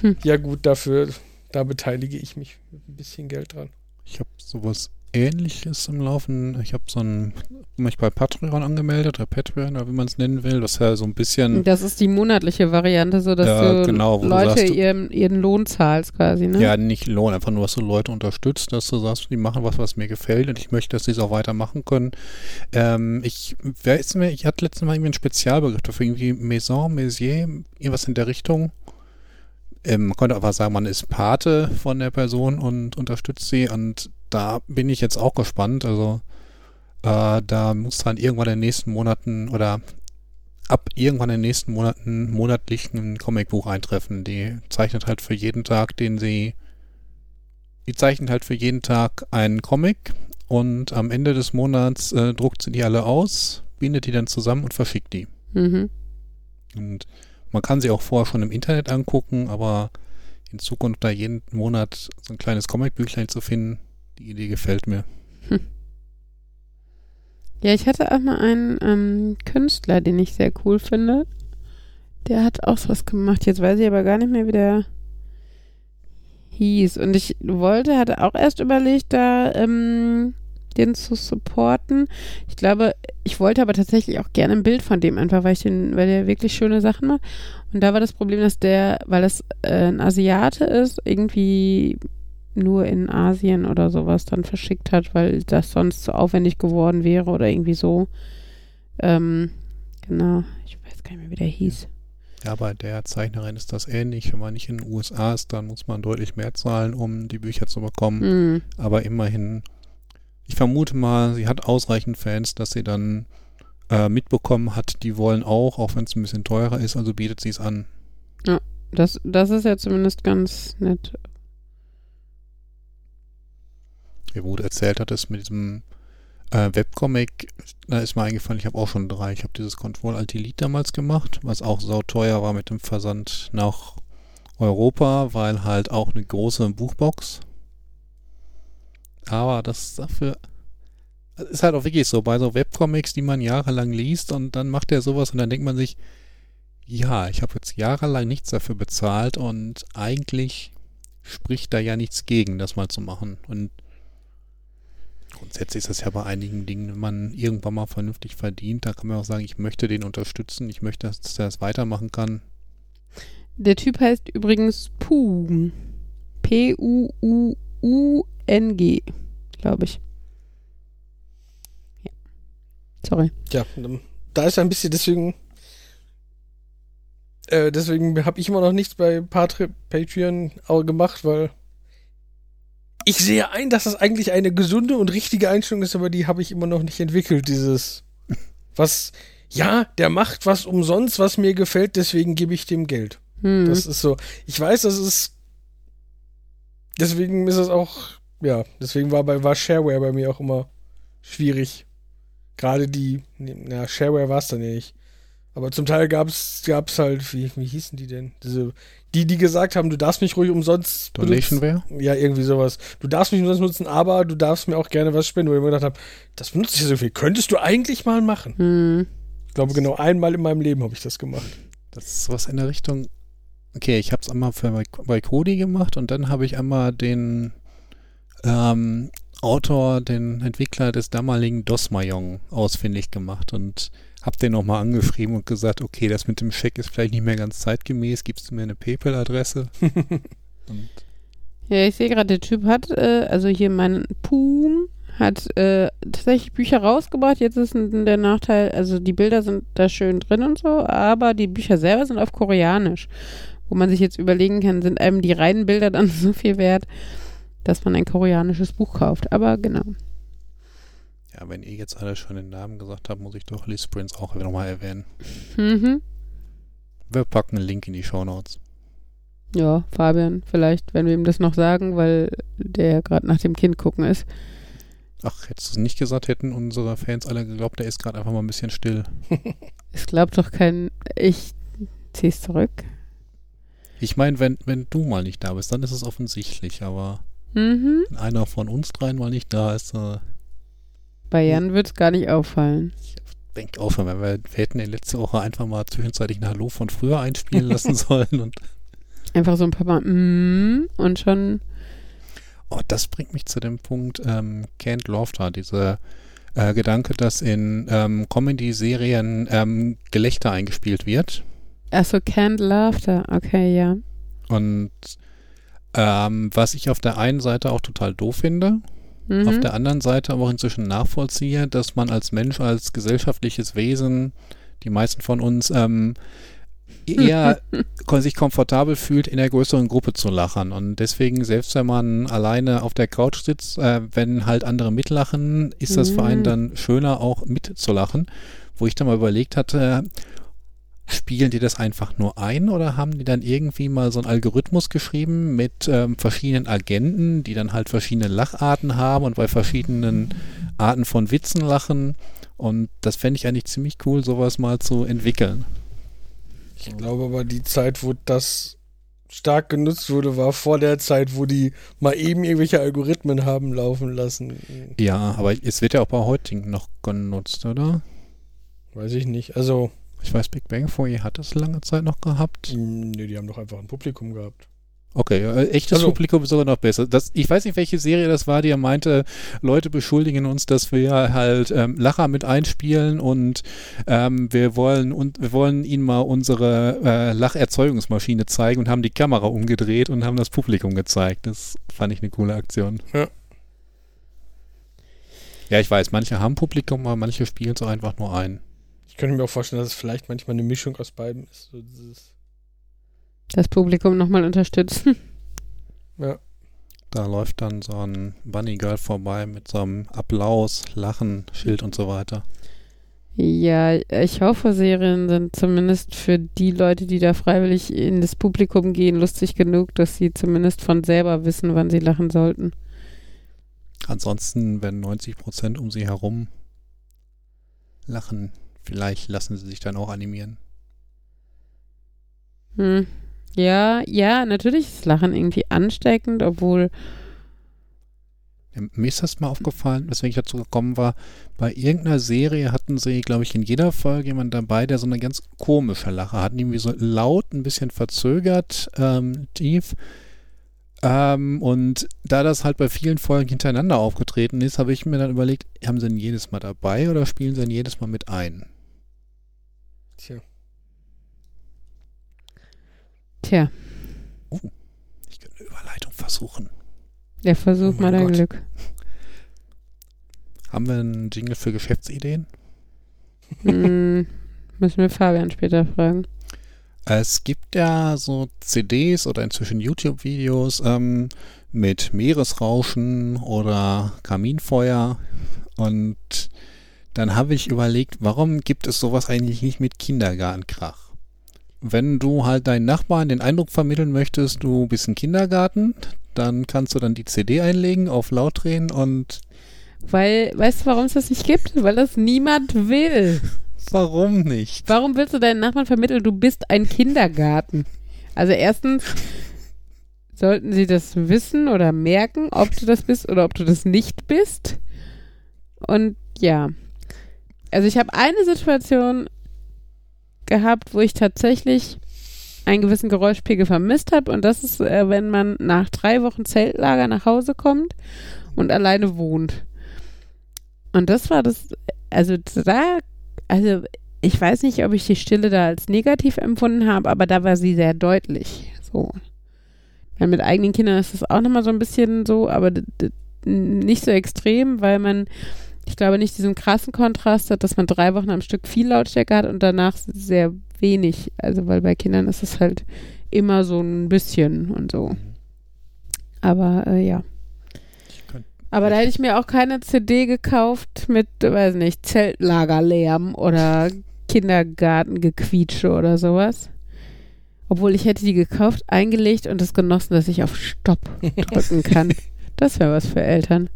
Hm. ja gut, dafür, da beteilige ich mich mit ein bisschen Geld dran. Ich habe sowas ähnliches im Laufen. Ich habe so ein, mich bei Patreon angemeldet, oder Patreon, oder wie man es nennen will. Das ist ja so ein bisschen, Das ist die monatliche Variante, so dass Ja, du genau, wo du Leute sagst, ihren, ihren Lohn zahlst quasi, ne? ja, nicht Lohn, einfach nur, dass du Leute unterstützt, dass du sagst, die machen was, was mir gefällt und ich möchte, dass sie es auch weitermachen können. Ähm, ich, wer ist mir, ich hatte letztes Mal irgendwie einen Spezialbegriff dafür, irgendwie Maison, Messier, irgendwas in der Richtung. Ähm, man könnte einfach sagen, man ist Pate von der Person und unterstützt sie und da bin ich jetzt auch gespannt. Also äh, da muss dann irgendwann in den nächsten Monaten oder ab irgendwann in den nächsten Monaten monatlich ein Comicbuch eintreffen. Die zeichnet halt für jeden Tag, den sie die zeichnet halt für jeden Tag einen Comic und am Ende des Monats äh, druckt sie die alle aus, bindet die dann zusammen und verschickt die. Mhm. Und man kann sie auch vorher schon im Internet angucken, aber in Zukunft da jeden Monat so ein kleines Comicbüchlein zu finden, die Idee gefällt mir. Ja, ich hatte auch mal einen ähm, Künstler, den ich sehr cool finde. Der hat auch sowas gemacht. Jetzt weiß ich aber gar nicht mehr, wie der hieß. Und ich wollte, hatte auch erst überlegt, da ähm, den zu supporten. Ich glaube, ich wollte aber tatsächlich auch gerne ein Bild von dem einfach, weil ich den, weil der wirklich schöne Sachen macht. Und da war das Problem, dass der, weil das äh, ein Asiate ist, irgendwie nur in Asien oder sowas dann verschickt hat, weil das sonst zu aufwendig geworden wäre oder irgendwie so. Ähm, genau, ich weiß gar nicht mehr, wie der hieß. Ja, bei der Zeichnerin ist das ähnlich. Wenn man nicht in den USA ist, dann muss man deutlich mehr zahlen, um die Bücher zu bekommen. Hm. Aber immerhin, ich vermute mal, sie hat ausreichend Fans, dass sie dann äh, mitbekommen hat, die wollen auch, auch wenn es ein bisschen teurer ist, also bietet sie es an. Das, das ist ja zumindest ganz nett. Wo du erzählt hattest mit diesem äh, Webcomic, da ist mir eingefallen, ich habe auch schon drei. Ich habe dieses Control Alt Elite damals gemacht, was auch sauteuer war mit dem Versand nach Europa, weil halt auch eine große Buchbox. Aber das dafür das ist halt auch wirklich so, bei so Webcomics, die man jahrelang liest und dann macht er sowas und dann denkt man sich, ja, ich habe jetzt jahrelang nichts dafür bezahlt und eigentlich spricht da ja nichts gegen, das mal zu machen. Und grundsätzlich ist das ja bei einigen Dingen, wenn man irgendwann mal vernünftig verdient, da kann man auch sagen, ich möchte den unterstützen, ich möchte, dass er das weitermachen kann. Der Typ heißt übrigens Pung. P-U-U-U-N-G, glaube ich. Ja. Sorry. Ja, da ist ein bisschen deswegen. Äh, deswegen habe ich immer noch nichts bei Patri Patreon auch gemacht, weil ich sehe ein, dass das eigentlich eine gesunde und richtige Einstellung ist, aber die habe ich immer noch nicht entwickelt. Dieses, was, ja, der macht was umsonst, was mir gefällt, deswegen gebe ich dem Geld. Hm. Das ist so. Ich weiß, das ist. Deswegen ist es auch. Ja, deswegen war bei war Shareware bei mir auch immer schwierig. Gerade die. Na, Shareware war es dann ja nicht. Aber zum Teil gab es halt, wie, wie hießen die denn? Diese, die, die gesagt haben, du darfst mich ruhig umsonst Donationware? benutzen. Ja, irgendwie sowas. Du darfst mich umsonst nutzen, aber du darfst mir auch gerne was spenden, wo ich mir gedacht habe, das benutze ich ja so viel. Könntest du eigentlich mal machen? Hm. Ich glaube, genau einmal in meinem Leben habe ich das gemacht. Das ist was in der Richtung. Okay, ich habe es einmal für bei, Kodi gemacht und dann habe ich einmal den ähm, Autor, den Entwickler des damaligen DOS-Mayong ausfindig gemacht und habe den nochmal angeschrieben und gesagt, okay, das mit dem Scheck ist vielleicht nicht mehr ganz zeitgemäß, gibst du mir eine PayPal-Adresse? Ja, ich sehe gerade, der Typ hat, äh, also hier mein Pum hat äh, tatsächlich Bücher rausgebracht. Jetzt ist der Nachteil, also die Bilder sind da schön drin und so, aber die Bücher selber sind auf Koreanisch. Wo man sich jetzt überlegen kann, sind einem die reinen Bilder dann so viel wert, dass man ein koreanisches Buch kauft. Aber genau. Ja, wenn ihr jetzt alle schon den Namen gesagt habt, muss ich doch Liz Prince auch nochmal erwähnen. Mhm. Wir packen einen Link in die Shownotes. Ja, Fabian, vielleicht, wenn wir ihm das noch sagen, weil der gerade nach dem Kind gucken ist. Ach, hättest du es nicht gesagt, hätten unsere Fans alle geglaubt, der ist gerade einfach mal ein bisschen still. Es glaubt doch kein. Ich zieh's zurück. Ich meine, wenn, wenn du mal nicht da bist, dann ist es offensichtlich, aber Mhm. wenn einer von uns dreien mal nicht da ist, äh, Bei Jan wird's gar nicht auffallen. denkt auf, wenn wir, wir hätten ja letzte Woche einfach mal zwischenzeitlich ein Hallo von früher einspielen lassen sollen und Einfach so ein paar Mal mm, und schon. Oh, das bringt mich zu dem Punkt ähm, Can't Laughter, dieser äh, Gedanke, dass in ähm, Comedy-Serien ähm, Gelächter eingespielt wird. Achso, Canned Laughter. Okay, ja. Und ähm, was ich auf der einen Seite auch total doof finde, Mhm. auf der anderen Seite aber auch inzwischen nachvollziehe, dass man als Mensch, als gesellschaftliches Wesen, die meisten von uns, ähm, eher sich komfortabel fühlt, in der größeren Gruppe zu lachen. Und deswegen, selbst wenn man alleine auf der Couch sitzt, äh, wenn halt andere mitlachen, ist das für einen Mhm. dann schöner, auch mitzulachen. Wo ich dann mal überlegt hatte, spielen die das einfach nur ein oder haben die dann irgendwie mal so einen Algorithmus geschrieben mit ähm, verschiedenen Agenten, die dann halt verschiedene Lacharten haben und bei verschiedenen Arten von Witzen lachen? Und das fände ich eigentlich ziemlich cool, sowas mal zu entwickeln. Ich glaube aber, die Zeit, wo das stark genutzt wurde, war vor der Zeit, wo die mal eben irgendwelche Algorithmen haben laufen lassen. Ja, aber es wird ja auch bei heutigen noch genutzt, oder? Weiß ich nicht. Also, Ich weiß, Big Bang Theory hat das lange Zeit noch gehabt. nee, die haben doch einfach ein Publikum gehabt. Okay, äh, echtes Also- Publikum ist sogar noch besser. Das, ich weiß nicht, welche Serie das war, die er meinte, Leute beschuldigen uns, dass wir halt ähm, Lacher mit einspielen und ähm, wir wollen und wir wollen ihnen mal unsere äh, Lacherzeugungsmaschine zeigen und haben die Kamera umgedreht und haben das Publikum gezeigt. Das fand ich eine coole Aktion. Ja. Ja, ich weiß, manche haben Publikum, aber manche spielen auch einfach nur ein. Ich könnte mir auch vorstellen, dass es vielleicht manchmal eine Mischung aus beiden ist. So dieses, Das Publikum nochmal unterstützen. ja. Da läuft dann so ein Bunny Girl vorbei mit so einem Applaus, Lachen, Schild und so weiter. Ja, ich hoffe, Serien sind zumindest für die Leute, die da freiwillig in das Publikum gehen, lustig genug, dass sie zumindest von selber wissen, wann sie lachen sollten. Ansonsten, wenn 90 Prozent um sie herum lachen, vielleicht lassen sie sich dann auch animieren. Hm. Ja, ja, natürlich ist Lachen irgendwie ansteckend, obwohl, Ja, Mir ist das mal aufgefallen, weswegen ich dazu gekommen war, bei irgendeiner Serie hatten sie, glaube ich, in jeder Folge jemanden dabei, der so eine ganz komische Lache hat. Irgendwie so laut, ein bisschen verzögert, ähm, tief. Ähm, und da das halt bei vielen Folgen hintereinander aufgetreten ist, habe ich mir dann überlegt, haben sie ihn jedes Mal dabei oder spielen sie ihn jedes Mal mit ein? Tja. tja, Ich könnte eine Überleitung versuchen. der Versuch Oh mal dein Gott. Glück. Haben wir einen Jingle für Geschäftsideen? Hm, müssen wir Fabian später fragen. Es gibt ja so CDs oder inzwischen YouTube-Videos ähm, mit Meeresrauschen oder Kaminfeuer. Und dann habe ich überlegt, warum gibt es sowas eigentlich nicht mit Kindergartenkrach? Wenn du halt deinen Nachbarn den Eindruck vermitteln möchtest, du bist ein Kindergarten, dann kannst du dann die CD einlegen, auf laut drehen und Weil, weißt du, warum es das nicht gibt? Weil das niemand will. warum nicht? Warum willst du deinen Nachbarn vermitteln, du bist ein Kindergarten? Also erstens sollten sie das wissen oder merken, ob du das bist oder ob du das nicht bist. Und ja. Also ich habe eine Situation gehabt, wo ich tatsächlich einen gewissen Geräuschpegel vermisst habe. Und das ist, äh, wenn man nach drei Wochen Zeltlager nach Hause kommt und alleine wohnt. Und das war das, also da, also ich weiß nicht, ob ich die Stille da als negativ empfunden habe, aber da war sie sehr deutlich. So. Weil mit eigenen Kindern ist das auch nochmal so ein bisschen so, aber nicht so extrem, weil man, ich glaube, nicht diesen krassen Kontrast hat, dass man drei Wochen am Stück viel Lautstärke hat und danach sehr wenig. Also, weil bei Kindern ist es halt immer so ein bisschen und so. Aber äh, ja. Aber da hätte ich mir auch keine CD gekauft mit, weiß nicht, Zeltlagerlärm oder Kindergartengequietsche oder sowas. Obwohl ich hätte die gekauft, eingelegt und es genossen, dass ich auf Stopp drücken kann. Das wäre was für Eltern.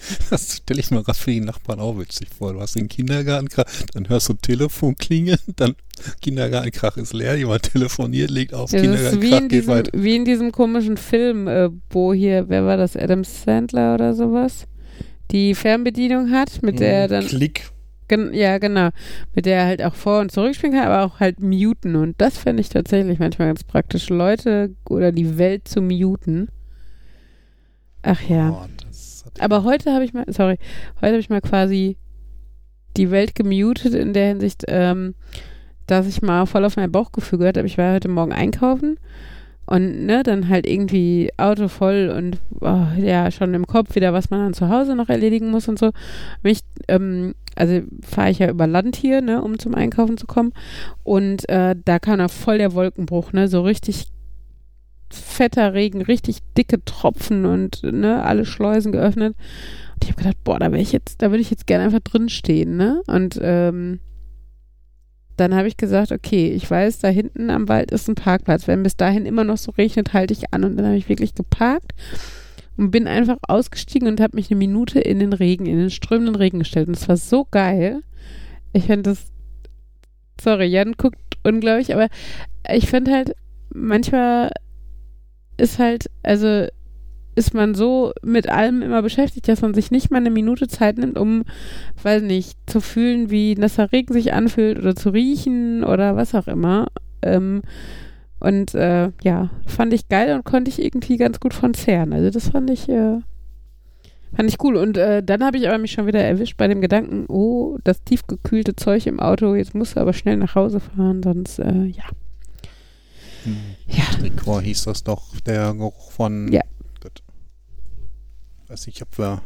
Das stelle ich mir gerade für die Nachbarn auch witzig vor. Du hast den Kindergartenkrach, dann hörst du ein Telefon klingeln, dann Kindergartenkrach ist leer, jemand telefoniert, legt auf, wie Kindergartenkrach in, geht diesem, weiter. wie in diesem komischen Film, äh, wo hier, wer war das, Adam Sandler oder sowas, die Fernbedienung hat, mit der er dann Klick. Gen ja, genau. Mit der er halt auch vor- und zurückspringen kann, aber auch halt muten. Und das fände ich tatsächlich manchmal ganz praktisch, Leute oder die Welt zu muten. Ach ja. Oh, hat- Aber heute habe ich mal, sorry, heute habe ich mal quasi die Welt gemutet in der Hinsicht, ähm, dass ich mal voll auf mein Bauchgefühl gehört habe. Ich war heute Morgen einkaufen und ne, dann halt irgendwie Auto voll und oh, ja, schon im Kopf wieder, was man dann zu Hause noch erledigen muss und so. Mich, ähm, also fahre ich ja über Land hier, ne, um zum Einkaufen zu kommen. Und äh, da kam da voll der Wolkenbruch, ne, so richtig fetter Regen, richtig dicke Tropfen und ne, alle Schleusen geöffnet. Und ich habe gedacht, boah, da wäre ich jetzt, da würde ich jetzt gerne einfach drin stehen, ne? Und ähm, dann habe ich gesagt, okay, ich weiß, da hinten am Wald ist ein Parkplatz. Wenn bis dahin immer noch so regnet, halte ich an. Und dann habe ich wirklich geparkt und bin einfach ausgestiegen und habe mich eine Minute in den Regen, in den strömenden Regen gestellt. Und es war so geil. Ich finde das, sorry, Jan guckt unglaublich, aber ich finde halt, manchmal ist halt, also ist man so mit allem immer beschäftigt, dass man sich nicht mal eine Minute Zeit nimmt, um, weiß nicht, zu fühlen, wie nasser Regen sich anfühlt oder zu riechen oder was auch immer. Ähm, und äh, ja, fand ich geil und konnte ich irgendwie ganz gut von zehren. Also das fand ich, äh, fand ich cool. Und äh, dann habe ich aber mich schon wieder erwischt bei dem Gedanken, oh, das tiefgekühlte Zeug im Auto, jetzt musst du aber schnell nach Hause fahren, sonst, äh, ja. Ja. Trikor hieß das doch, der Geruch von. Ja. Gut. Weiß nicht, ob wir.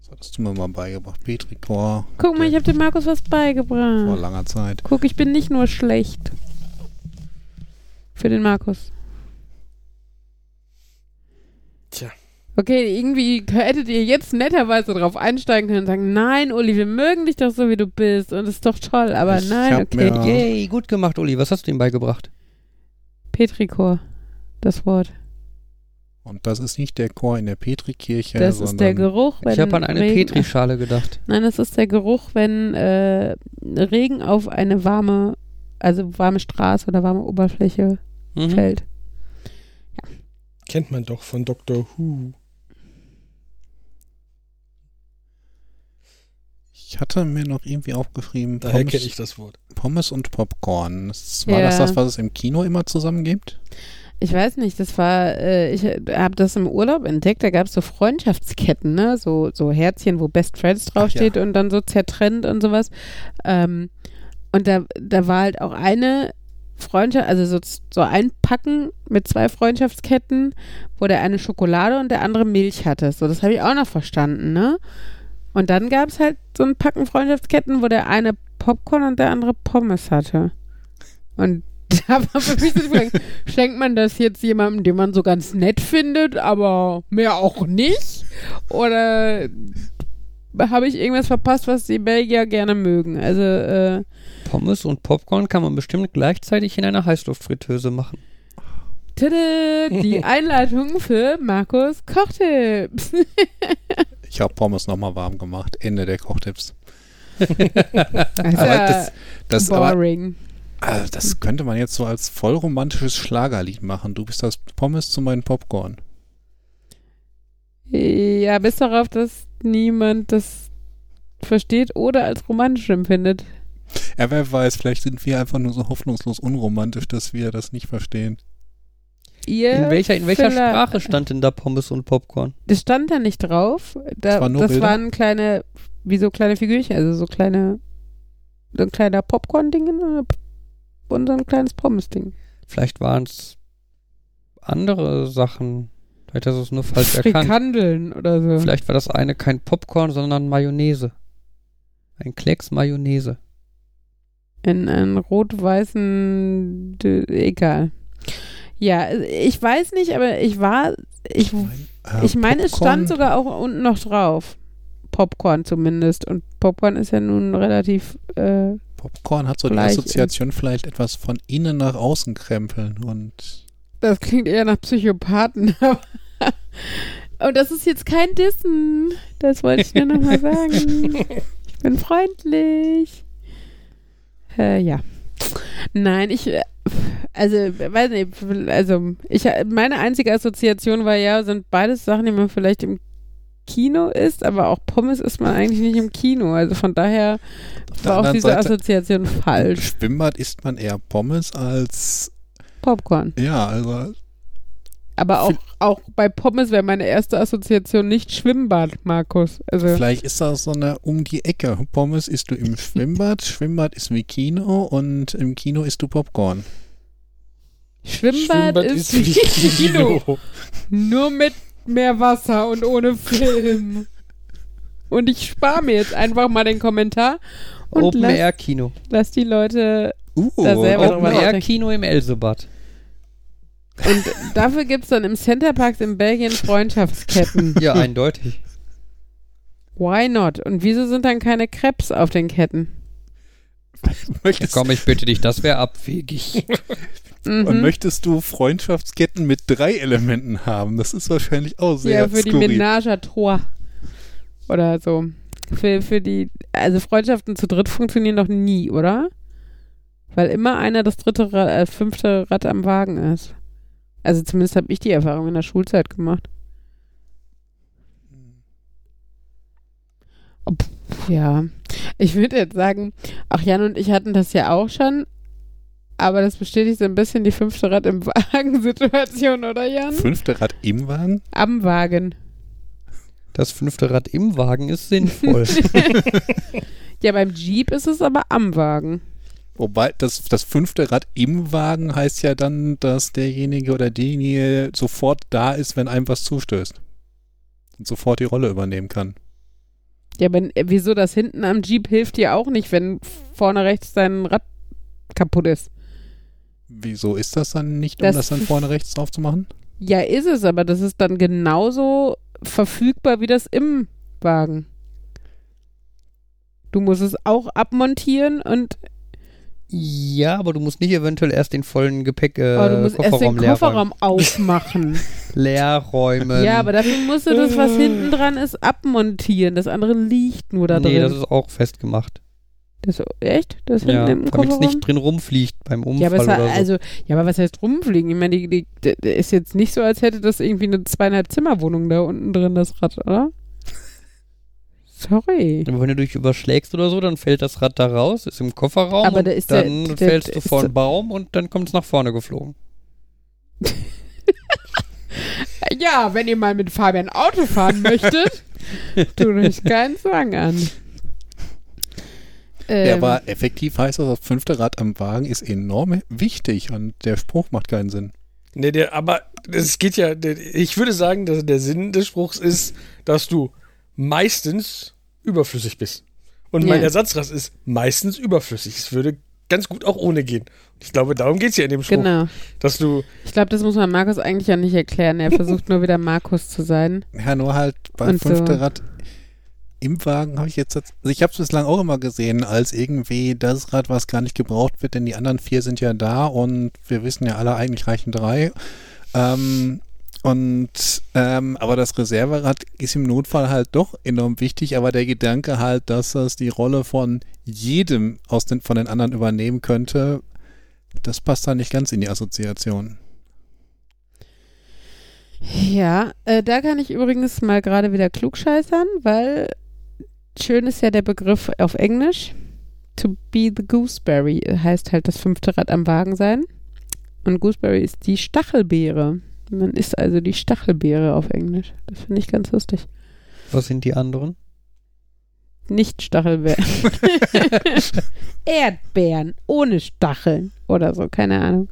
Das hattest du mir mal beigebracht. Petrikor. Guck mal, ich habe dem Markus was Vor beigebracht. langer Zeit. Guck, ich bin nicht nur schlecht. Für den Markus. Tja. Okay, irgendwie hättet ihr jetzt netterweise drauf einsteigen können und sagen, nein, Uli, wir mögen dich doch so, wie du bist und es ist doch toll, aber Ich nein, okay. Yay, gut gemacht, Uli. Was hast du ihm beigebracht? Petrikor, das Wort. Und das ist nicht der Chor in der Petrikirche, Das sondern ist der Geruch, wenn Ich habe an eine Regen, Petrischale gedacht. Nein, das ist der Geruch, wenn äh, Regen auf eine warme, also warme Straße oder warme Oberfläche Mhm. fällt. Kennt man doch von Dr. Who. Ich hatte mir noch irgendwie aufgeschrieben, Daher kenne Pommes, ich das Wort. Pommes und Popcorn. Das, war Ja. das das, was es im Kino immer zusammen gibt? Ich weiß nicht, das war, äh, ich habe das im Urlaub entdeckt, da gab es so Freundschaftsketten, ne? So, so Herzchen, wo Best Friends draufsteht und dann so zertrennt und sowas. Ähm, und da, da war halt auch eine Freundschaft, also so, so ein Packen mit zwei Freundschaftsketten, wo der eine Schokolade und der andere Milch hatte. So, das habe ich auch noch verstanden, ne? Und dann gab es halt so ein Packen Freundschaftsketten, wo der eine Popcorn und der andere Pommes hatte. Und da war für mich so die Frage, schenkt man das jetzt jemandem, den man so ganz nett findet, aber mehr auch nicht? Oder habe ich irgendwas verpasst, was die Belgier gerne mögen? Also, äh, Pommes und Popcorn kann man bestimmt gleichzeitig in einer Heißluftfritteuse machen. Tada, die Einleitung für Markus Kochtipps. Ich habe Pommes nochmal warm gemacht. Ende der Kochtipps. Das ist Aber das, das, aber, boring. also das könnte man jetzt so als voll romantisches Schlagerlied machen. Du bist das Pommes zu meinen Popcorn. Ja, bis darauf, dass niemand das versteht oder als romantisch empfindet. Ja, wer weiß, vielleicht sind wir einfach nur so hoffnungslos unromantisch, dass wir das nicht verstehen. Ihr In welcher, in welcher Sprache stand denn da Pommes und Popcorn? Das stand da nicht drauf. Da, Das waren nur das waren kleine, wie so kleine Figürchen, also so kleine, so ein kleiner Popcorn-Ding und so ein kleines Pommes-Ding. Vielleicht waren es andere Sachen. Vielleicht hast du es nur falsch erkannt. Frikandeln oder so. Vielleicht war das eine kein Popcorn, sondern Mayonnaise. Ein Klecks Mayonnaise. In einen rot-weißen, egal. Ja, ich weiß nicht, aber ich war, ich, Äh, ich meine, es stand sogar auch unten noch drauf. Popcorn zumindest. Und Popcorn ist ja nun relativ, äh, Popcorn hat so die Assoziation vielleicht etwas von innen nach außen krempeln und Das klingt eher nach Psychopathen. Und das ist jetzt kein Dissen. Das wollte ich nur nochmal sagen. Ich bin freundlich. Äh, ja. Nein, ich, äh, also, weiß nicht, also, ich, meine einzige Assoziation war ja, sind beides Sachen, die man vielleicht im Kino isst, aber auch Pommes isst man eigentlich nicht im Kino. Also von daher war auch diese Seite Assoziation im falsch. Schwimmbad isst man eher Pommes als Popcorn. ja, also Aber auch, auch bei Pommes wäre meine erste Assoziation nicht Schwimmbad, Markus. Also vielleicht ist das so eine um die Ecke. Pommes isst du im Schwimmbad, Schwimmbad ist wie Kino und im Kino isst du Popcorn. Schwimmbad, ist, wie Kino. Nur mit mehr Wasser und ohne Film. Und ich spare mir jetzt einfach mal den Kommentar und Open lass, Air Kino. lass die Leute. Uh, Da selber Open drüber Air. Kino im Elsebad. Und dafür gibt es dann im Centerparks in Belgien Freundschaftsketten. Ja, eindeutig. Why not? Und wieso sind dann keine Krebs auf den Ketten? Möchtest, Komm, ich bitte dich, das wäre abwegig. und Mhm. möchtest du Freundschaftsketten mit drei Elementen haben? Das ist wahrscheinlich auch sehr Ja, für die skurril. Menage à trois. Oder so. Für, für die, also Freundschaften zu dritt funktionieren doch nie, oder? Weil immer einer das dritte, Rad, äh, fünfte Rad am Wagen ist. Also zumindest habe ich die Erfahrung in der Schulzeit gemacht. Ja, ich würde jetzt sagen, ach Jan und ich hatten das ja auch schon, aber das bestätigt so ein bisschen die fünfte Rad im Wagen-Situation, oder Jan? Fünfte Rad im Wagen? Am Wagen. Das fünfte Rad im Wagen ist sinnvoll. Ja, beim Jeep ist es aber am Wagen. Wobei das, das fünfte Rad im Wagen heißt ja dann, dass derjenige oder diejenige sofort da ist, wenn einem was zustößt. Und sofort die Rolle übernehmen kann. Ja, aber äh, wieso das hinten am Jeep hilft dir auch nicht, wenn vorne rechts dein Rad kaputt ist? Wieso ist das dann nicht, um Das- das dann vorne rechts drauf zu machen? Ja, ist es, aber das ist dann genauso verfügbar wie das im Wagen. Du musst es auch abmontieren und ja, aber du musst nicht eventuell erst den vollen Gepäck äh, oh, du musst erst Kofferraum den leer Kofferraum aufmachen. leer räumen. ja, aber dafür musst du das, was hinten dran ist, abmontieren. Das andere liegt nur da nee, drin. das ist auch festgemacht. Das, echt? Das Ja, hinten im damit es nicht drin rumfliegt beim Unfall Ja, aber, war, oder so. also, ja, aber was heißt rumfliegen? Ich meine, die, die, die, ist jetzt nicht so, als hätte das irgendwie eine zweieinhalb Zimmerwohnung da unten drin, das Rad, oder? Sorry. Aber wenn du dich überschlägst oder so, dann fällt das Rad da raus, ist im Kofferraum Aber da ist der- dann der- fällst der du ist vor einen Baum und dann kommt es nach vorne geflogen. Ja, wenn ihr mal mit Fabian Auto fahren möchtet, tut euch keinen Zwang an. Ähm, Ja, aber effektiv heißt das, das fünfte Rad am Wagen ist enorm wichtig und der Spruch macht keinen Sinn. Nee, der, aber es geht ja, der, ich würde sagen, dass der Sinn des Spruchs ist, dass du meistens überflüssig bist. Und mein Ja. Ersatzrad ist meistens überflüssig. Es würde ganz gut auch ohne gehen. Ich glaube, darum geht es ja in dem Spruch. Genau. Dass du, Ich glaube, das muss man Markus eigentlich ja nicht erklären. Er versucht nur wieder Markus zu sein. Ja, nur halt beim Und so. fünften Rad im Wagen habe ich jetzt, also ich habe es bislang auch immer gesehen als irgendwie das Rad, was gar nicht gebraucht wird, denn die anderen vier sind ja da und wir wissen ja alle, eigentlich reichen drei. Ähm, und ähm, aber das Reserverad ist im Notfall halt doch enorm wichtig, aber der Gedanke halt, dass das die Rolle von jedem aus den, von den anderen übernehmen könnte, das passt da nicht ganz in die Assoziation. Ja, äh, da kann ich übrigens mal gerade wieder klugscheißern, weil schön ist ja der Begriff auf Englisch. To be the gooseberry heißt halt das fünfte Rad am Wagen sein. Und Gooseberry ist die Stachelbeere. Man isst also die Stachelbeere auf Englisch. Das finde ich ganz lustig. Was sind die anderen? Nicht Stachelbeeren. Erdbeeren ohne Stacheln oder so, keine Ahnung.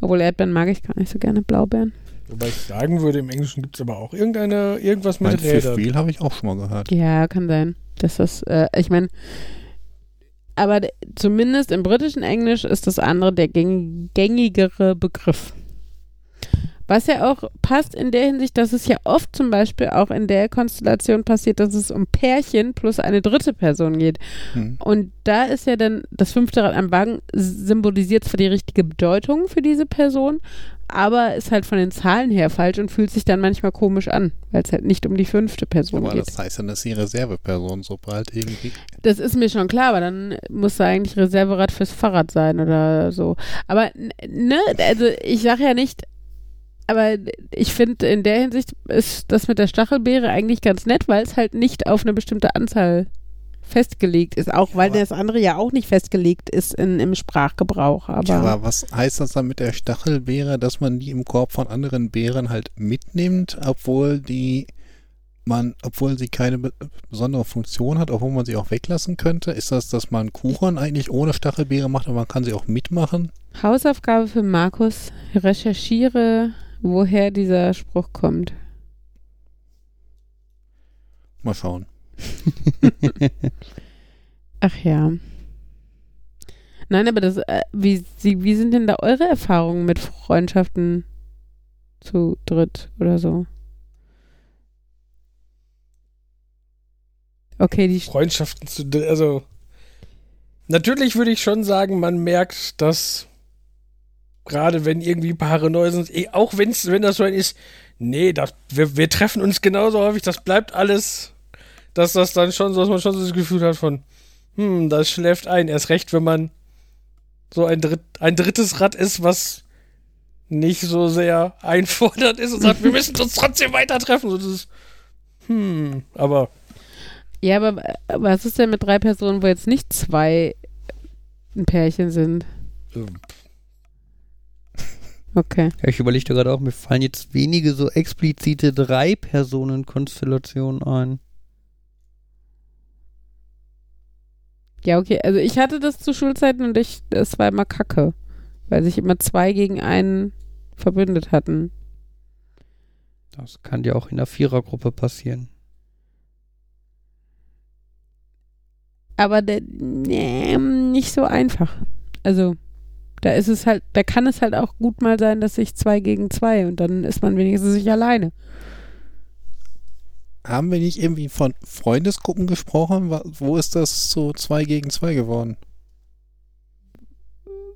Obwohl Erdbeeren mag ich gar nicht so gerne, Blaubeeren. wobei ich sagen würde, im Englischen gibt es aber auch irgendeine, irgendwas mit Fifth Rädern. Wheel habe ich auch schon mal gehört. Ja, kann sein. Das, äh, ich meine, aber zumindest im britischen Englisch ist das andere der gäng gängigere Begriff. Was ja auch passt in der Hinsicht, dass es ja oft zum Beispiel auch in der Konstellation passiert, dass es um Pärchen plus eine dritte Person geht. Hm. Und da ist ja dann das fünfte Rad am Wagen symbolisiert zwar die richtige Bedeutung für diese Person, aber ist halt von den Zahlen her falsch und fühlt sich dann manchmal komisch an, weil es halt nicht um die fünfte Person Aber geht. das heißt dann, dass die Reserveperson sobald irgendwie. Das ist mir schon klar, aber dann muss da eigentlich Reserverad fürs Fahrrad sein oder so. Aber ne, also ich sage ja nicht, aber ich finde in der Hinsicht ist das mit der Stachelbeere eigentlich ganz nett, weil es halt nicht auf eine bestimmte Anzahl festgelegt ist, auch weil aber- das andere ja auch nicht festgelegt ist in, im Sprachgebrauch. Aber, Ja, aber was heißt das dann mit der Stachelbeere, dass man die im Korb von anderen Beeren halt mitnimmt, obwohl die man, obwohl sie keine be besondere Funktion hat, obwohl man sie auch weglassen könnte? Ist das, dass man Kuchen eigentlich ohne Stachelbeere macht, aber man kann sie auch mitmachen? Hausaufgabe für Markus, recherchiere, woher dieser Spruch kommt. Mal schauen. Ach ja. Nein, aber das, äh, wie, Sie, wie sind denn da eure Erfahrungen mit Freundschaften zu dritt oder so? Okay, die, Freundschaften zu, also Natürlich würde ich schon sagen, man merkt, dass gerade wenn irgendwie Paare neu sind, eh, auch wenn's, wenn das so ein ist, nee, das, wir, wir treffen uns genauso häufig, das bleibt alles, dass das dann schon so, dass man schon so das Gefühl hat von, hm, das schläft ein. Erst recht, wenn man so ein, Dritt, ein drittes Rad ist, was nicht so sehr einfordernd ist und sagt, wir müssen uns trotzdem weiter treffen. So dieses, hm, aber Ja, aber was ist denn mit drei Personen, wo jetzt nicht zwei ein Pärchen sind? Okay. Ja, ich überlegte gerade auch, mir fallen jetzt wenige so explizite Drei-Personen-Konstellationen ein. Ja, okay. Also ich hatte das zu Schulzeiten und ich, es war immer Kacke, weil sich immer zwei gegen einen verbündet hatten. Das kann dir auch in der Vierergruppe passieren. Aber der, nee, nicht so einfach. Also da ist es halt, da kann es halt auch gut mal sein, dass sich zwei gegen zwei und dann ist man wenigstens nicht alleine. Haben wir nicht irgendwie von Freundesgruppen gesprochen? Wo ist das so zwei gegen zwei geworden?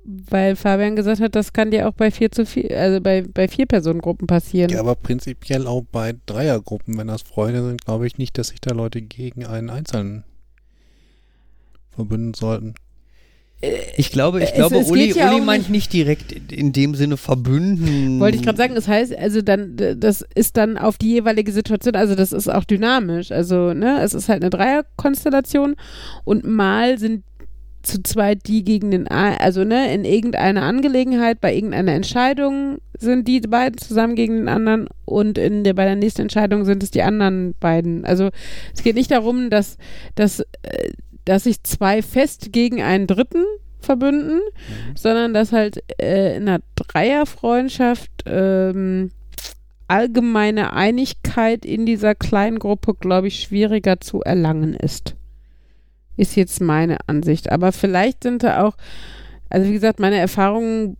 Weil Fabian gesagt hat, das kann dir auch bei vier zu vier, also bei, bei vier Personengruppen passieren. Ja, aber prinzipiell auch bei Dreiergruppen, wenn das Freunde sind, glaube ich nicht, dass sich da Leute gegen einen Einzelnen verbünden sollten. Ich glaube, ich Es- glaube, es Uli, ja Uli meint nicht direkt in- dem Sinne verbünden. Wollte ich gerade sagen, das heißt, also dann, das ist dann auf die jeweilige Situation, also das ist auch dynamisch. Also, ne, es ist halt eine Dreierkonstellation und mal sind zu zweit die gegen den, also ne, in irgendeiner Angelegenheit, bei irgendeiner Entscheidung sind die beiden zusammen gegen den anderen und in der, bei der nächsten Entscheidung sind es die anderen beiden. Also es geht nicht darum, dass, dass, äh, dass sich zwei fest gegen einen Dritten verbünden, sondern dass halt äh, in einer Dreierfreundschaft ähm, allgemeine Einigkeit in dieser kleinen Gruppe, glaube ich, schwieriger zu erlangen ist. Ist jetzt meine Ansicht. Aber vielleicht sind da auch, also wie gesagt, meine Erfahrungen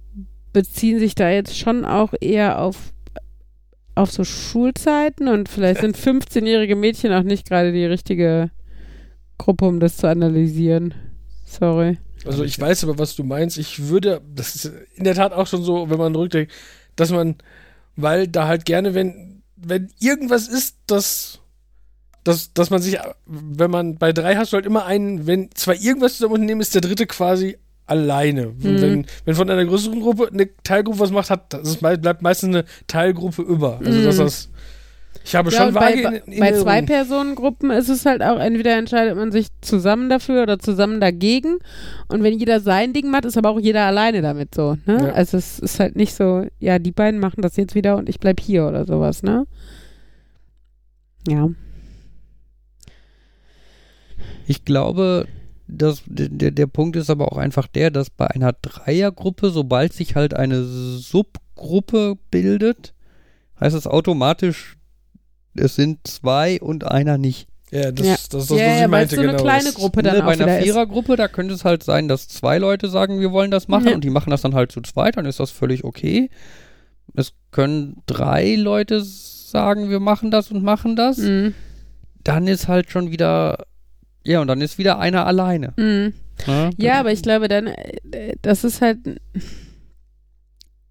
beziehen sich da jetzt schon auch eher auf auf so Schulzeiten und vielleicht sind 15-jährige Mädchen auch nicht gerade die richtige Gruppe, um das zu analysieren. Sorry. Also ich weiß aber, was du meinst. Ich würde, das ist in der Tat auch schon so, wenn man rückdenkt, dass man, weil da halt gerne, wenn, wenn irgendwas ist, das, dass, dass man sich, wenn man bei drei hast du halt immer einen, wenn zwei irgendwas zusammen unternehmen, ist der dritte quasi alleine. Mhm. Wenn, wenn von einer größeren Gruppe eine Teilgruppe was macht, hat, das ist, bleibt meistens eine Teilgruppe über. Also dass Mhm. das, ich habe Ja, schon bei, vage bei, in, in bei zwei Personengruppen ist es halt auch, entweder entscheidet man sich zusammen dafür oder zusammen dagegen. Und wenn jeder sein Ding macht, ist aber auch jeder alleine damit so. Ne? Ja. Also es ist halt nicht so, ja, die beiden machen das jetzt wieder und ich bleib hier oder sowas, ne? Ja. Ich glaube, dass der, der Punkt ist aber auch einfach der, dass bei einer Dreiergruppe, sobald sich halt eine Subgruppe bildet, heißt es automatisch, es sind zwei und einer nicht. Ja, das, Ja. das, das, das, ja, was ja, ich meinte, so eine genau. kleine Das- Gruppe dann Ne, auch bei einer ist. Vierergruppe, da könnte es halt sein, dass zwei Leute sagen, wir wollen das machen Ja. und die machen das dann halt zu zweit, dann ist das völlig okay. Es können drei Leute sagen, wir machen das und machen das. Mhm. Dann ist halt schon wieder, ja, und dann ist wieder einer alleine. Mhm. Ne? Ja, aber ich glaube dann, äh, das ist halt.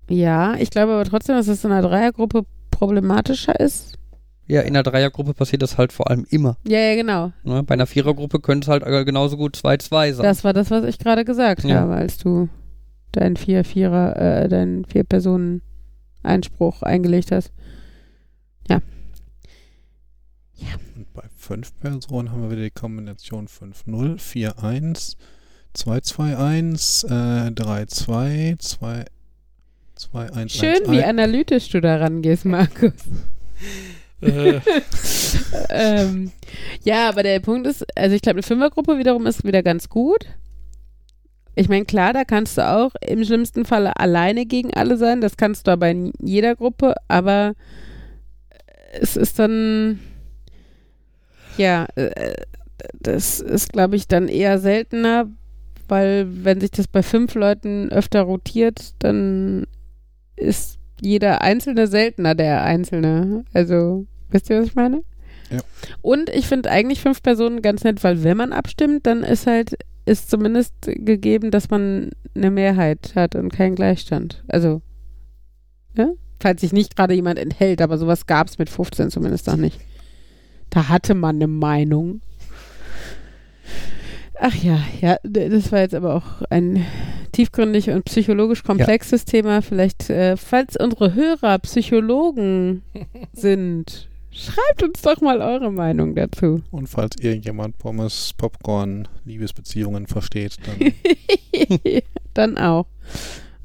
Ja, ich glaube aber trotzdem, dass es in einer Dreiergruppe problematischer ist. Ja, in einer Dreiergruppe passiert das halt vor allem immer. Ja, ja, genau. Ne? Bei einer Vierergruppe könnte es halt äh, genauso gut 2-2 sein. Das war das, was ich gerade gesagt Ja. habe, als du deinen vier Vierer, äh, deinen vier Personen Einspruch eingelegt hast. Und bei fünf Personen haben wir wieder die Kombination 5-0, 4-1, 2-2-1, äh, 3-2, 2 2-1. Schön, wie analytisch du da rangehst, Markus. Äh, ähm, ja, aber der Punkt ist, also ich glaube, eine Fünfergruppe wiederum ist wieder ganz gut. Ich meine, klar, da kannst du auch im schlimmsten Falle alleine gegen alle sein. Das kannst du aber in jeder Gruppe, aber es ist dann, ja, äh, das ist, glaube ich, dann eher seltener, weil wenn sich das bei fünf Leuten öfter rotiert, dann ist jeder Einzelne seltener der Einzelne. Also, wisst ihr, was ich meine? Ja. Und ich finde eigentlich fünf Personen ganz nett, weil wenn man abstimmt, dann ist halt ist zumindest gegeben, dass man eine Mehrheit hat und keinen Gleichstand. Also, ja? falls sich nicht gerade jemand enthält, aber sowas gab es mit 15 zumindest noch nicht. Da hatte man eine Meinung. Ach ja, ja, das war jetzt aber auch ein tiefgründig und psychologisch komplexes Thema. Vielleicht, äh, falls unsere Hörer Psychologen sind, schreibt uns doch mal eure Meinung dazu. Und falls irgendjemand Pommes, Popcorn, Liebesbeziehungen versteht, dann Dann auch.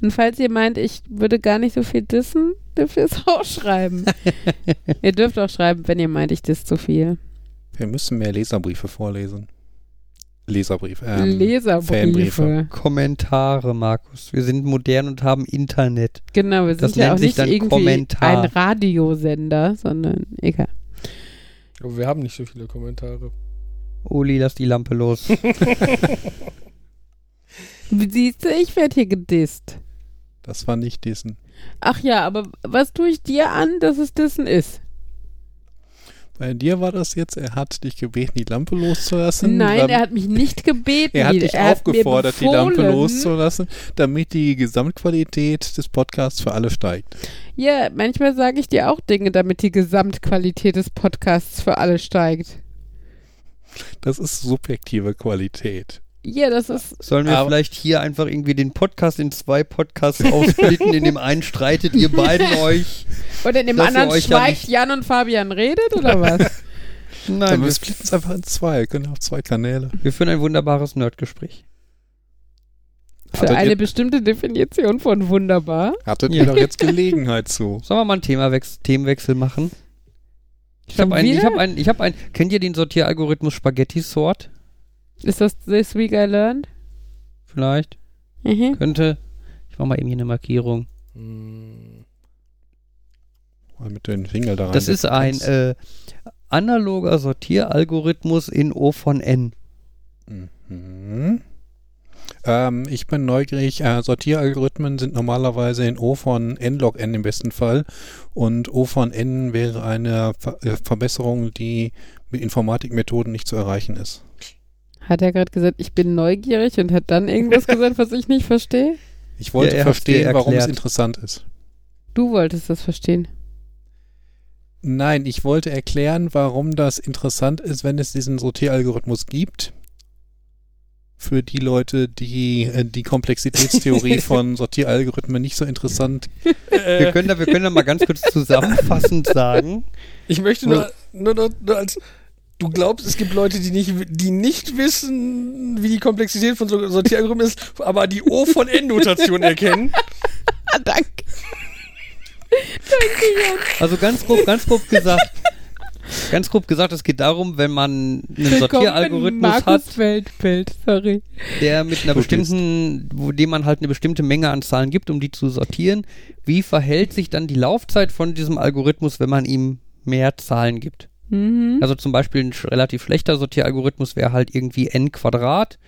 Und falls ihr meint, ich würde gar nicht so viel dissen, dürft ihr es auch schreiben. ihr dürft auch schreiben, wenn ihr meint, ich diss zu viel. wir müssen mehr Leserbriefe vorlesen. Leserbrief. Ähm, Leserbriefe. Fanbriefe. Kommentare, Markus. Wir sind modern und haben Internet. Genau, wir Das sind ja nennt auch sich nicht dann irgendwie Kommentar. ein Radiosender, sondern egal. Aber wir haben nicht so viele Kommentare. Uli, lass die Lampe los. Siehst du, ich werde hier gedisst. Das war nicht diesen. Ach ja, aber was tue ich dir an, dass es dissen ist? Bei dir war das jetzt, er hat dich gebeten, die Lampe loszulassen. Nein, dann- er hat mich nicht gebeten. er hat dich er hat aufgefordert, die Lampe loszulassen, damit die Gesamtqualität des Podcasts für alle steigt. Ja, manchmal sage ich dir auch Dinge, damit die Gesamtqualität des Podcasts für alle steigt. Das ist subjektive Qualität. Ja, das ist. Sollen wir vielleicht hier einfach irgendwie den Podcast in zwei Podcasts aufsplitten? in dem einen streitet ihr beiden euch. Und in dem anderen schweigt Jan und Fabian redet, oder was? Nein, Dann wir splitten es einfach in zwei. Wir können auf zwei Kanäle. wir führen ein wunderbares Nerdgespräch. Für Hattet eine bestimmte Definition von wunderbar. Hattet Ja. ihr doch jetzt Gelegenheit zu. Sollen wir mal einen Themawechsel, Themenwechsel machen? Ich habe einen, ich habe einen, ich habe einen. Kennt ihr den Sortieralgorithmus Spaghetti Sort? Ist das This Week I Learned? Vielleicht Mhm. könnte. Ich mache mal eben hier eine Markierung. Hm. Mal mit den Finger da rein. Das ist ein äh, analoger Sortieralgorithmus in O von N. Mhm. Ähm, ich bin neugierig. Äh, Sortieralgorithmen sind normalerweise in O von n log n im besten Fall. Und O von n wäre eine Ver äh, Verbesserung, die mit Informatikmethoden nicht zu erreichen ist. Hat er gerade gesagt, ich bin neugierig und hat dann irgendwas gesagt, was ich nicht verstehe? Ich wollte Ja, er verstehen, warum es interessant ist. Du wolltest das verstehen. Nein, ich wollte erklären, warum das interessant ist, wenn es diesen Sortieralgorithmus gibt. Für die Leute, die äh, die Komplexitätstheorie von Sortieralgorithmen nicht so interessant. Wir können da, wir können da mal ganz kurz zusammenfassend sagen. ich möchte nur, nur, nur, nur als. Du glaubst, es gibt Leute, die nicht, die nicht wissen, wie die Komplexität von so Sortieralgorithmen ist, aber die O von N-Notation erkennen. Ah, danke. Also ganz grob, ganz grob gesagt. Ganz grob gesagt, es geht darum, wenn man einen Sortieralgorithmus hat, Weltbild, sorry. der mit einer bestimmten, wo dem man halt eine bestimmte Menge an Zahlen gibt, um die zu sortieren. Wie verhält sich dann die Laufzeit von diesem Algorithmus, wenn man ihm mehr Zahlen gibt? Mhm. Also zum Beispiel ein relativ schlechter Sortieralgorithmus wäre halt irgendwie n Quadrat.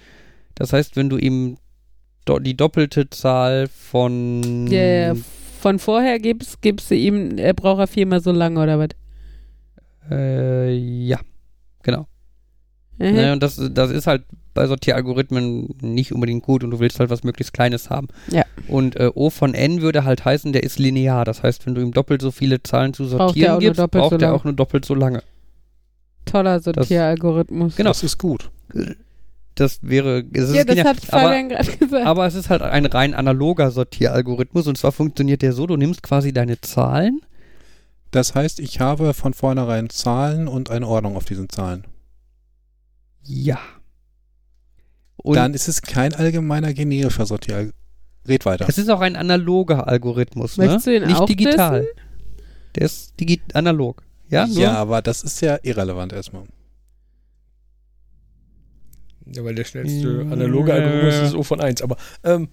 Das heißt, wenn du ihm do die doppelte Zahl von Der von vorher gibst, gibst du ihm, er braucht er viermal so lange oder was? äh, ja, genau. Mhm. Naja, und das, das ist halt bei Sortieralgorithmen nicht unbedingt gut und du willst halt was möglichst Kleines haben. Ja. Und äh, O von n würde halt heißen, der ist linear. Das heißt, wenn du ihm doppelt so viele Zahlen zu Braucht der sortieren auch nur gibst, braucht so er lang. auch nur doppelt so lange. Toller Sortieralgorithmus. Genau. Das ist gut. Das wäre. Es Ja, das genial. hat Fabian gerade gesagt. aber, aber es ist halt ein rein analoger Sortieralgorithmus und zwar funktioniert der so: Du nimmst quasi deine Zahlen. Das heißt, ich habe von vornherein Zahlen und eine Ordnung auf diesen Zahlen. Ja. Und Dann ist es kein allgemeiner generischer Sortieralgorithmus. Red weiter. es ist auch ein analoger Algorithmus, ne? Möchtest du ihn Nicht auch digital. Der ist digi analog. Ja, nur? Ja, aber das ist ja irrelevant erstmal. Ja, weil der schnellste Ja. analoge Algorithmus ist O von 1. Aber, ähm,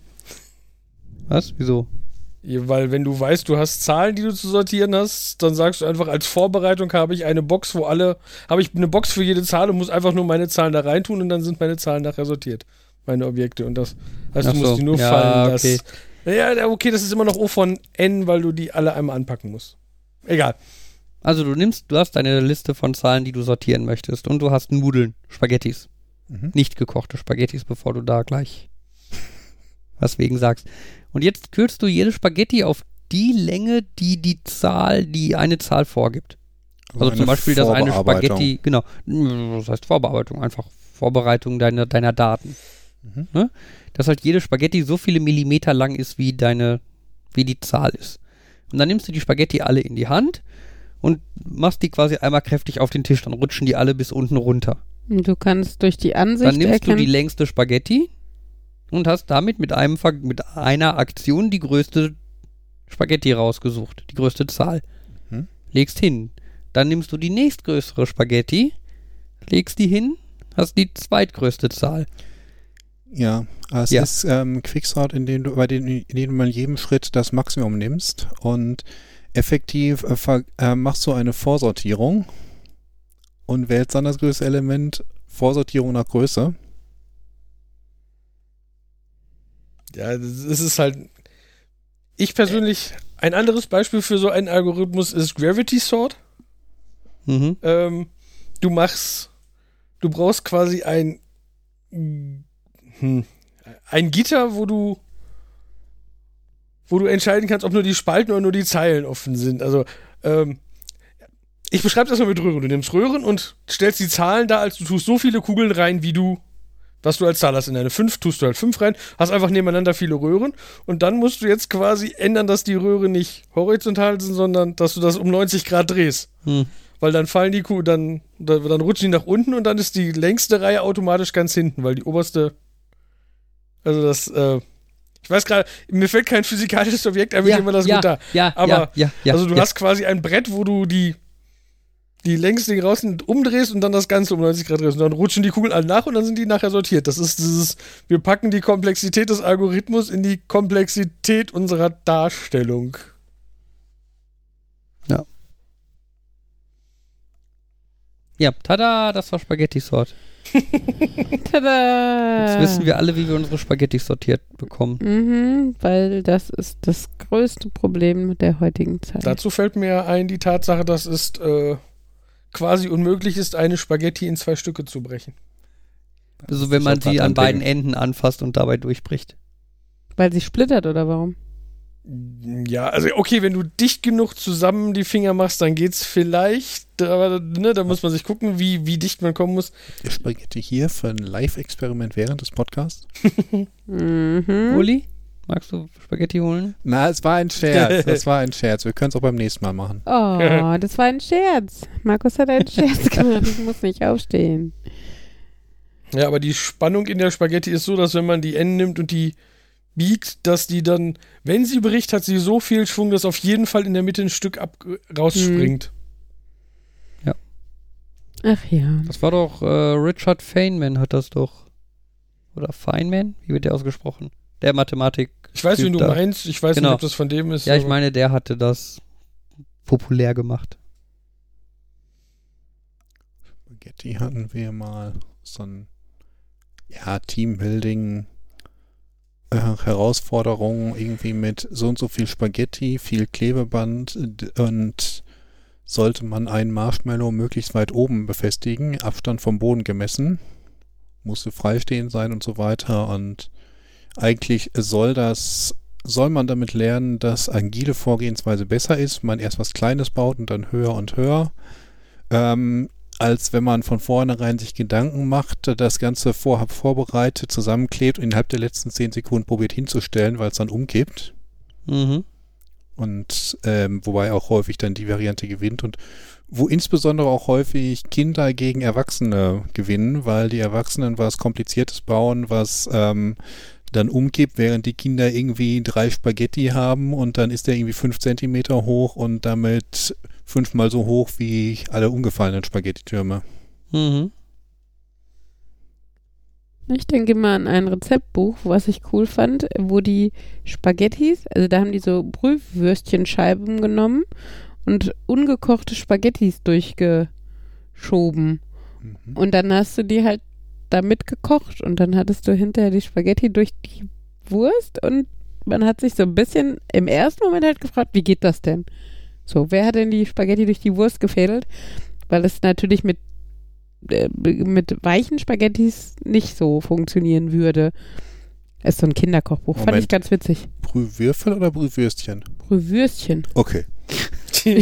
Was? Wieso? Weil wenn du weißt, du hast Zahlen, die du zu sortieren hast, dann sagst du einfach, als Vorbereitung habe ich eine Box, wo alle, habe ich eine Box für jede Zahl und muss einfach nur meine Zahlen da reintun und dann sind meine Zahlen nachher sortiert. Meine Objekte und das. heißt, Ach du musst so. die nur Ja, fallen okay. ja, okay, das ist immer noch O von N, weil du die alle einmal anpacken musst. Egal. Also du nimmst, du hast deine Liste von Zahlen, die du sortieren möchtest und du hast Nudeln, Spaghettis. Mhm. Nicht gekochte Spaghettis, bevor du da gleich was wegen sagst. Und jetzt kürzt du jede Spaghetti auf die Länge, die die Zahl, die eine Zahl vorgibt. Also, eine zum Beispiel, dass eine. Spaghetti, genau, das heißt Vorbearbeitung, einfach Vorbereitung deiner, deiner Daten. Mhm. Dass halt jede Spaghetti so viele Millimeter lang ist, wie deine, wie die Zahl ist. Und dann nimmst du die Spaghetti alle in die Hand und machst die quasi einmal kräftig auf den Tisch, dann rutschen die alle bis unten runter. Und Du kannst durch die Ansicht Dann nimmst du erkennen. die längste Spaghetti und hast damit mit einem mit einer Aktion die größte Spaghetti rausgesucht, die größte Zahl. Mhm. Legst hin. Dann nimmst du die nächstgrößere Spaghetti, legst die hin, hast die zweitgrößte Zahl. Ja, es Ja. ist ähm, Quicksort, in dem du, bei dem, in dem du in jedem Schritt das Maximum nimmst und effektiv äh, äh, machst du eine Vorsortierung und wählst dann das größte Element Vorsortierung nach Größe. Ja, das ist- es ist halt. Ich persönlich, ein anderes Beispiel für so einen Algorithmus ist Gravity Sort. Mhm. Ähm, du machst, du brauchst quasi ein, hm, ein Gitter, wo du, wo du entscheiden kannst, ob nur die Spalten oder nur die Zeilen offen sind. Also, ähm, ich beschreibe das mal mit Röhren. Du nimmst Röhren und stellst die Zahlen da, als du tust so viele Kugeln rein, wie du, was du als Zahl hast. In eine 5 tust du halt 5 rein, hast einfach nebeneinander viele Röhren und dann musst du jetzt quasi ändern, dass die Röhren nicht horizontal sind, sondern dass du das um 90 Grad drehst. Hm. Weil dann fallen die Kuh, dann, dann, dann rutschen die nach unten und dann ist die längste Reihe automatisch ganz hinten, weil die oberste. Also das, äh, ich weiß gerade, mir fällt kein physikalisches Objekt ein, mit dem man das ja, gut da. ja, Aber- ja, ja, ja, also du ja. hast quasi ein Brett, wo du die, die längste Ding raus umdrehst und dann das Ganze um 90 Grad drehst. Und dann rutschen die Kugeln alle nach und dann sind die nachher sortiert. Das ist dieses, wir packen die Komplexität des Algorithmus in die Komplexität unserer Darstellung. Ja, tada, das war Spaghetti-Sort. Tada! Jetzt wissen wir alle, wie wir unsere Spaghetti sortiert bekommen. Mhm, weil das ist das größte Problem der heutigen Zeit. Dazu fällt mir ein die Tatsache, dass es äh, quasi unmöglich ist, eine Spaghetti in zwei Stücke zu brechen. Also wenn man sie an beiden. Enden anfasst und dabei durchbricht. Weil sie splittert oder warum? Ja, also okay, wenn du dicht genug zusammen die Finger machst, dann geht's vielleicht, aber ne, da muss man sich gucken, wie, wie dicht man kommen muss. Ihr Spaghetti hier für ein Live-Experiment während des Podcasts? Mhm. Uli, magst du Spaghetti holen? Na, es war ein Scherz. Das war ein Scherz. Wir können es auch beim nächsten Mal machen. Oh, das war ein Scherz. Markus hat einen Scherz gemacht. Ich muss nicht aufstehen. Ja, aber die Spannung in der Spaghetti ist so, dass wenn man die Enden nimmt und die biegt, dass die dann, wenn sie bricht, hat sie so viel Schwung, dass auf jeden Fall in der Mitte ein Stück ab rausspringt. Ach ja. Das war doch äh, Richard Feynman hat das doch. Oder Feynman? Wie wird der ausgesprochen? Der Mathematik. Ich weiß, wen du da. meinst. Ich weiß Genau. nicht, ob das von dem ist. Ja, ich meine, der hatte das populär gemacht. Spaghetti hatten wir mal so ein ja, Teambuilding äh, Herausforderung irgendwie mit so und so viel Spaghetti, viel Klebeband und sollte man einen Marshmallow möglichst weit oben befestigen, Abstand vom Boden gemessen, musste freistehend sein und so weiter und eigentlich soll das soll man damit lernen, dass agile Vorgehensweise besser ist, man erst was Kleines baut und dann höher und höher. Ähm, als wenn man von vornherein sich Gedanken macht, das Ganze vorher vorbereitet, zusammenklebt und innerhalb der letzten zehn Sekunden probiert hinzustellen, weil es dann umkippt. Mhm. Und ähm, wobei auch häufig dann die Variante gewinnt und wo insbesondere auch häufig Kinder gegen Erwachsene gewinnen, weil die Erwachsenen was Kompliziertes bauen, was ähm, dann umkippt, während die Kinder irgendwie drei Spaghetti haben und dann ist der irgendwie fünf Zentimeter hoch und damit fünfmal so hoch wie alle umgefallenen Spaghetti-Türme. Mhm. Ich denke mal an ein Rezeptbuch, was ich cool fand, wo die Spaghettis, also da haben die so Brühwürstchenscheiben genommen und ungekochte Spaghettis durchgeschoben. Mhm. Und dann hast du die halt damit gekocht und dann hattest du hinterher die Spaghetti durch die Wurst und man hat sich so ein bisschen im ersten Moment halt gefragt, wie geht das denn? So, wer hat denn die Spaghetti durch die Wurst gefädelt? Weil es natürlich mit äh, mit weichen Spaghettis nicht so funktionieren würde. Ist so ein Kinderkochbuch. Fand ich Moment. ganz witzig. Brühwürfel oder Brühwürstchen? Brühwürstchen. Okay.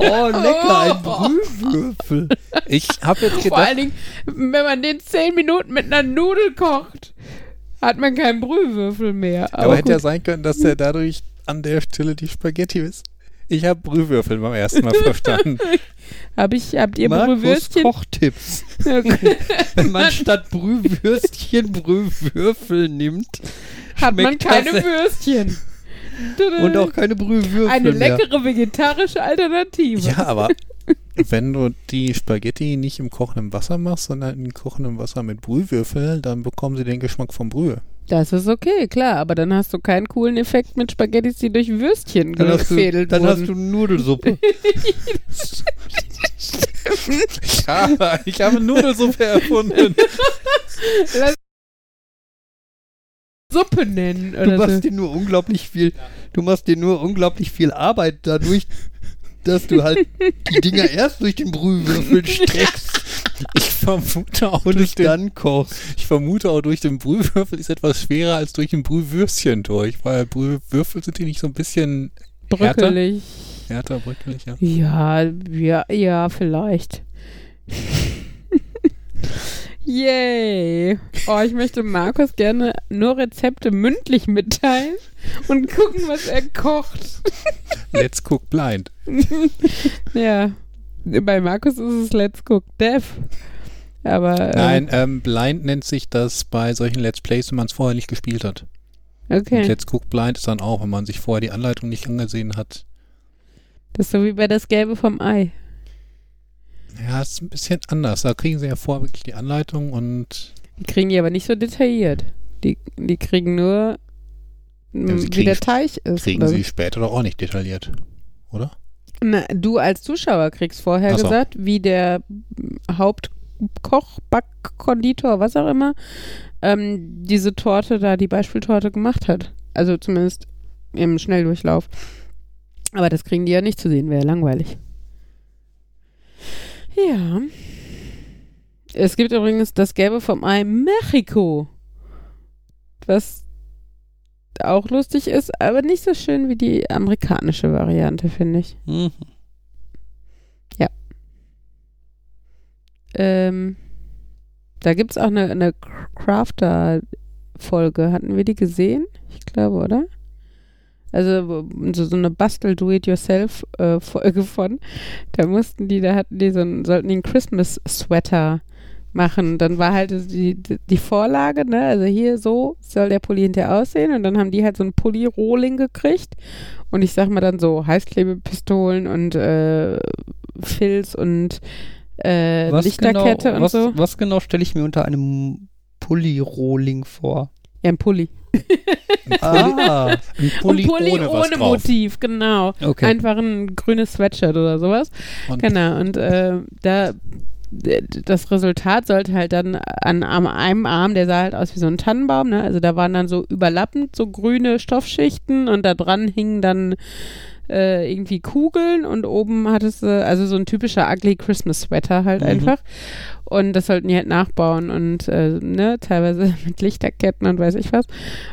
Oh, lecker, ein Brühwürfel. Ich habe jetzt Vor gedacht, allen Dingen, wenn man den zehn Minuten mit einer Nudel kocht, hat man keinen Brühwürfel mehr. aber Aber hätte ja sein können, dass der dadurch an der Stelle die Spaghetti ist. Ich habe Brühwürfel beim ersten Mal verstanden. Hab ich, habt ihr Markus Brühwürstchen? Kochtipps. Okay. Wenn man statt Brühwürstchen Brühwürfel nimmt Hat man keine das- Würstchen. und auch keine Brühwürfel Eine mehr. leckere vegetarische Alternative. Ja, aber wenn du die Spaghetti nicht im kochenden Wasser machst, sondern in kochendem Wasser mit Brühwürfel, dann bekommen sie den Geschmack vom Brühe. Das ist okay, klar, aber dann hast du keinen coolen Effekt mit Spaghettis, die durch Würstchen Dann gefädelt dann hast wurden. du Nudelsuppe. Ja, ich habe Nudelsuppe erfunden. Lass Suppe nennen Du oder so. machst dir nur unglaublich viel, du machst dir nur unglaublich viel Arbeit dadurch, dass du halt die Dinger erst durch den Brühwürfel streckst Ich vermute auch und durch es den, dann kochst. ich vermute auch durch den Brühwürfel ist etwas schwerer als durch ein Brühwürstchen durch, weil Brühwürfel sind die nicht so ein bisschen härter, Bröckelig. härter bröckelig, ja. Ja, ja, ja, vielleicht. Yay. Oh, ich möchte Markus gerne nur Rezepte mündlich mitteilen und gucken, was er kocht. Let's cook blind. Ja. Bei Markus ist es Let's Cook Dev. Aber. äh, Nein, ähm, blind nennt sich das bei solchen Let's Plays, wenn man es vorher nicht gespielt hat. Und Okay. Let's Cook Blind ist dann auch, wenn man sich vorher die Anleitung nicht angesehen hat. Das ist so wie bei das Gelbe vom Ei. Ja, ist ein bisschen anders. Da kriegen sie ja vorher wirklich die Anleitung und Die kriegen die aber nicht so detailliert. Die, die kriegen nur, m, sie wie kriegen der Teich ist. kriegen oder sie später doch auch nicht detailliert. Oder? Na, du als Zuschauer kriegst vorher so. gesagt, wie der Hauptkoch, Backkonditor, was auch immer, ähm, diese Torte da, die Beispieltorte gemacht hat. Also zumindest im Schnelldurchlauf. Aber das kriegen die ja nicht zu sehen, wäre langweilig. Ja. Es gibt übrigens das Gelbe vom Ei Mexiko. Was auch lustig ist, aber nicht so schön wie die amerikanische Variante, finde ich. Mhm. Ähm, da gibt es auch eine, eine Crafter-Folge. Hatten wir die gesehen? Ich glaube, oder? Also so, so eine Bastel-Do-It-Yourself-Folge von. Da mussten die, da hatten die so einen, sollten die einen Christmas-Sweater machen. Dann war halt die, die die Vorlage, ne? Also hier so soll der Pulli hinterher aussehen. Und dann haben die halt so einen Pulli-Rohling gekriegt. Und ich sag mal dann so Heißklebepistolen und äh, Filz und äh, Lichterkette genau, und was, so. was genau stelle ich mir unter einem Pulli-Rohling vor? Ja, ein Pulli. Ah, Ein Pulli, Pulli ohne, ohne. Motiv, genau. okay. Einfach ein grünes Sweatshirt oder sowas. Und Genau. Und äh, da das Resultat sollte halt dann an, an einem Arm, der sah halt aus wie so ein Tannenbaum, ne? Also da waren dann so überlappend so grüne Stoffschichten und da dran hingen dann äh, irgendwie Kugeln und oben hattest du, also so ein typischer ugly Christmas Sweater halt Mhm. einfach. Und das sollten die halt nachbauen und äh, ne, teilweise mit Lichterketten und weiß ich was.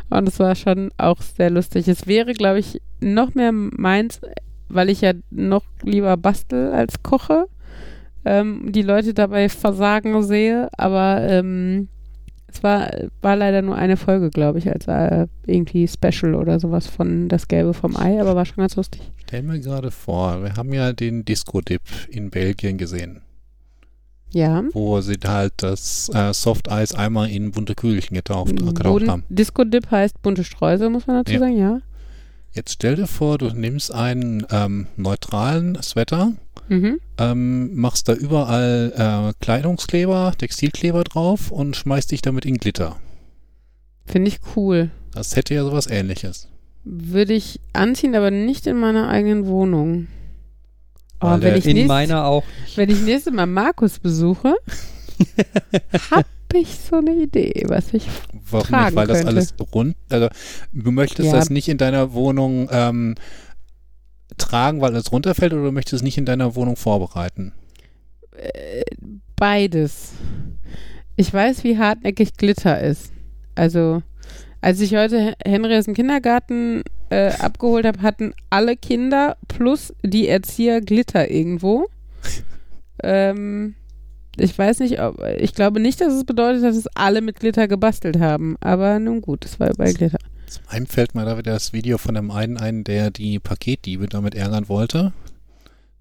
Und es war schon auch sehr lustig. Es wäre, glaube ich, noch mehr meins, weil ich ja noch lieber bastel als koche. Ähm, die Leute dabei versagen sehe, aber ähm, es war, war leider nur eine Folge, glaube ich, als äh, irgendwie Special oder sowas von Das Gelbe vom Ei, aber war schon ganz lustig. stell mir gerade vor, wir haben ja den Disco-Dip in Belgien gesehen, Ja. wo sie halt das äh, Soft-Eis einmal in bunte Kügelchen getaucht, getaucht haben. Disco Dip heißt bunte Streusel, muss man dazu Ja. sagen, ja. Jetzt stell dir vor, du nimmst einen ähm, neutralen Sweater, Mhm. ähm, machst da überall äh, Kleidungskleber, Textilkleber drauf und schmeißt dich damit in Glitter. Finde ich cool. Das hätte ja sowas ähnliches. Würde ich anziehen, aber nicht in meiner eigenen Wohnung. Weil wenn ich, In nächst, meiner auch. wenn ich nächstes Mal Markus besuche, hab ich so eine Idee, was ich. Warum tragen nicht? Weil das könnte. alles rund, also du möchtest Ja. das nicht in deiner Wohnung ähm, tragen, weil es runterfällt oder du möchtest es nicht in deiner Wohnung vorbereiten? äh, beides. Ich weiß, wie hartnäckig Glitter ist. Also, als ich heute Henry aus dem Kindergarten äh, abgeholt habe, hatten alle Kinder plus die Erzieher Glitter irgendwo. ähm, ich weiß nicht, ob, ich glaube nicht, dass es bedeutet, dass es alle mit Glitter gebastelt haben. Aber nun gut, es war überall Glitter. Zum einen fällt mir da wieder das Video von dem einen ein, der die Paketdiebe damit ärgern wollte.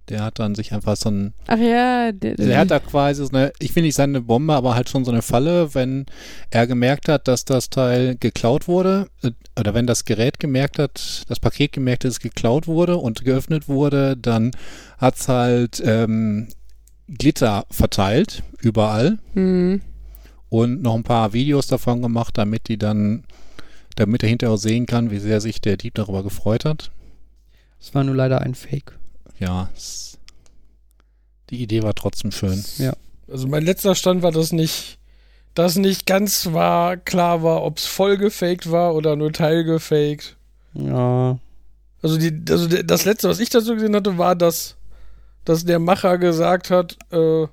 Der hat dann sich einfach so ein, Ach ja, der, der hat da quasi so eine, ich will nicht sagen eine Bombe, aber halt schon so eine Falle, wenn er gemerkt hat, dass das Teil geklaut wurde, äh, oder wenn das Gerät gemerkt hat, das Paket gemerkt hat, dass es geklaut wurde und geöffnet wurde, dann hat's halt ähm, Glitter verteilt, überall. hm, und noch ein paar Videos davon gemacht, damit die dann, damit er hinterher auch sehen kann, wie sehr sich der Dieb darüber gefreut hat. Es war nur leider ein Fake. Ja, die Idee war trotzdem schön. Also mein letzter Stand war, dass nicht, dass nicht ganz war, klar war, ob es voll gefaked war oder nur teilgefaked. Ja. Also, die, also das letzte, was ich dazu gesehen hatte, war, dass, dass der Macher gesagt hat, äh,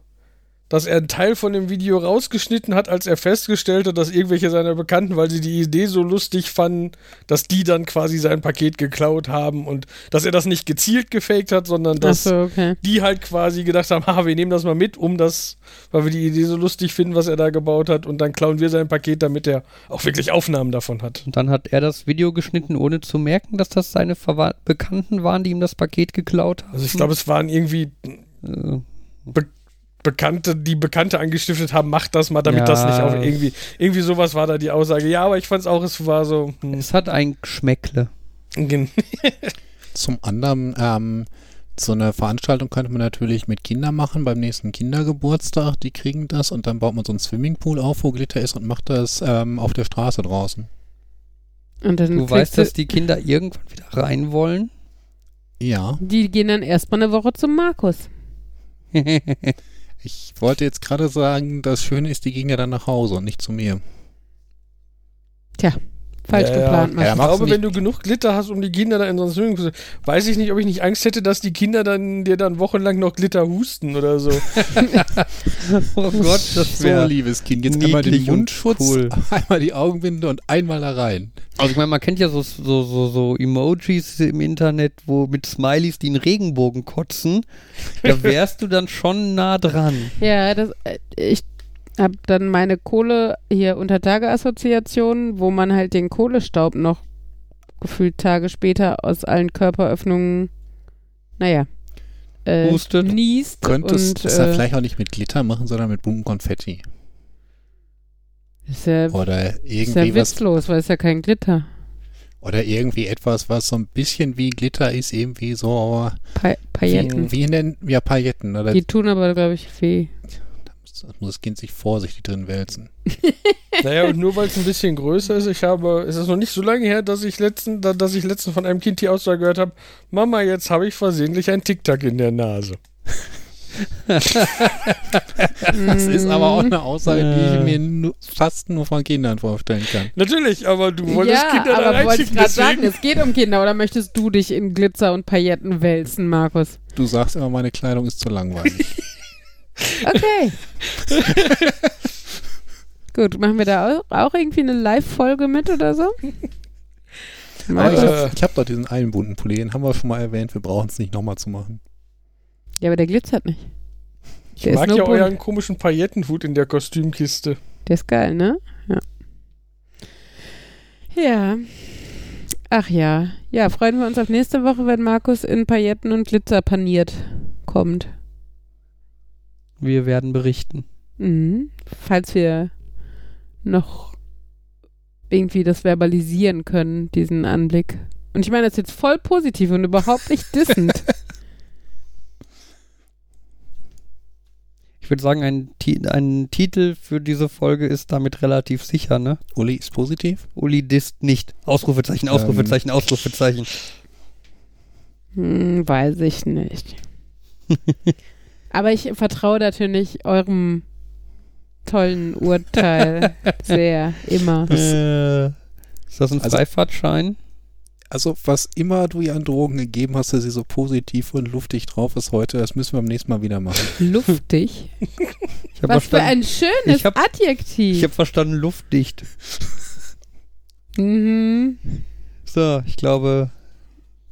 dass er einen Teil von dem Video rausgeschnitten hat, als er festgestellt hat, dass irgendwelche seiner Bekannten, weil sie die Idee so lustig fanden, dass die dann quasi sein Paket geklaut haben und dass er das nicht gezielt gefaked hat, sondern dass so, okay. die halt quasi gedacht haben, ha, wir nehmen das mal mit, um das, weil wir die Idee so lustig finden, was er da gebaut hat und dann klauen wir sein Paket, damit er auch wirklich Aufnahmen davon hat. Und dann hat er das Video geschnitten, ohne zu merken, dass das seine Verwa Bekannten waren, die ihm das Paket geklaut haben. Also ich glaube, es waren irgendwie Äh, Bekannte, die Bekannte angestiftet haben, macht das mal, damit Ja. das nicht auch irgendwie, irgendwie sowas war da die Aussage. Ja, aber ich fand es auch, es war so, hm, es hat ein Geschmäckle. Zum anderen, ähm, so eine Veranstaltung könnte man natürlich mit Kindern machen beim nächsten Kindergeburtstag. Die kriegen das und dann baut man so einen Swimmingpool auf, wo Glitter ist und macht das ähm, auf der Straße draußen. Und dann Du weißt, dass die Kinder irgendwann wieder rein wollen? Ja, die gehen dann erstmal eine Woche zum Markus. ich wollte jetzt gerade sagen, das Schöne ist, die gehen ja dann nach Hause und nicht zu mir. Falsch Ja, ja. geplant. Ja, Markus. ich glaube, wenn du genug Glitter hast, um die Kinder da in so einen Swimmingpool zu, weiß ich nicht, ob ich nicht Angst hätte, dass die Kinder dann dir dann wochenlang noch Glitter husten oder so. oh Gott, das So, wäre. liebes Kind, jetzt einmal den Mundschutz, cool. einmal die Augenbinde und einmal da rein. Also ich meine, man kennt ja so, so, so, so Emojis im Internet, wo mit Smileys, die einen Regenbogen kotzen. Da wärst du dann schon nah dran. Ja, das, äh, ich habe dann meine Kohle hier Untertage-Assoziation, wo man halt den Kohlestaub noch gefühlt Tage später aus allen Körperöffnungen, naja, äh, Hustet. niest Könntest und es ja äh, vielleicht auch nicht mit Glitter machen, sondern mit buntem Konfetti. ist ja, Oder ist irgendwie ja was witzlos, weil es ja kein Glitter. Oder irgendwie etwas, was so ein bisschen wie Glitter ist, irgendwie so Pa Pailletten. wie, wie in den ja, Pailletten. Oder Die tun aber, glaube ich, weh. Da muss das Kind sich vorsichtig drin wälzen. Naja, und nur weil es ein bisschen größer ist, ich habe, es ist noch nicht so lange her, dass ich letzten, da- dass ich letzten von einem Kind die Aussage gehört habe, Mama, jetzt habe ich versehentlich ein Tic-Tac in der Nase. Das ist aber auch eine Aussage, die ich mir nu fast nur von Kindern vorstellen kann. Natürlich, aber du wolltest ja, Kinder da aber wollte ich reinschicken, gerade sagen, es geht um Kinder. Oder möchtest du dich in Glitzer und Pailletten wälzen, Markus? Du sagst immer, meine Kleidung ist zu langweilig. Okay. Gut, machen wir da auch, auch irgendwie eine Live-Folge mit oder so? Aber ich habe hab doch diesen einen bunten Pulli, den haben wir schon mal erwähnt, wir brauchen es nicht nochmal zu machen. Ja, aber der glitzert nicht. Ich Der ist mag ja bunt. euren komischen Paillettenhut in der Kostümkiste. Der ist geil, ne? Ja. Ja. Ach ja. Ja, freuen wir uns auf nächste Woche, wenn Markus in Pailletten und Glitzer paniert kommt. Wir werden berichten. Mhm. Falls wir noch irgendwie das verbalisieren können, diesen Anblick. Und ich meine das ist jetzt voll positiv und überhaupt nicht dissend. Ich würde sagen, ein, ein Titel für diese Folge ist damit relativ sicher, ne? Uli ist positiv? Uli disst nicht. Ausrufezeichen, Ausrufezeichen, Ausrufezeichen. Hm, weiß ich nicht. Aber ich vertraue natürlich eurem tollen Urteil sehr, immer. Äh, ist das ein Also- Freifahrtschein? Also, was immer du ihr an Drogen gegeben hast, dass sie so positiv und luftig drauf ist heute, das müssen wir beim nächsten Mal wieder machen. Luftig. Ich habe Was für ein schönes Ich hab- Adjektiv. ich hab verstanden luftdicht. mhm. So, ich glaube,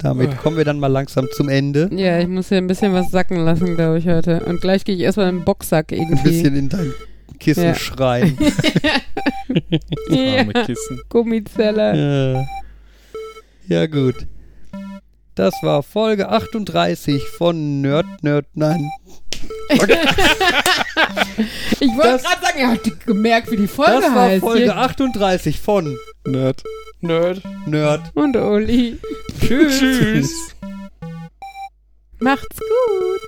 damit kommen wir dann mal langsam zum Ende. Ja, ich muss hier ein bisschen was sacken lassen, glaube ich, heute. Und gleich gehe ich erstmal in den Boxsack Ein irgendwie. bisschen in dein Kissen Ja. schreien. ja, Arme Kissen. Gummizeller. Ja. ja, gut. Das war Folge 38 von Nerd, Nerd, nein. Ich wollte gerade sagen, ihr habt gemerkt, wie die Folge Das war heißt. Folge Hier- 38 von Nerd. Nerd. Nerd. Und Uli. Tschüss. Tschüss. Macht's gut.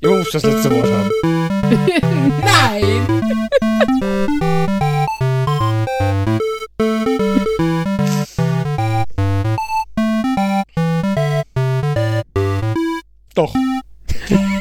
Immer muss ich das letzte Wort haben. Nein. doch.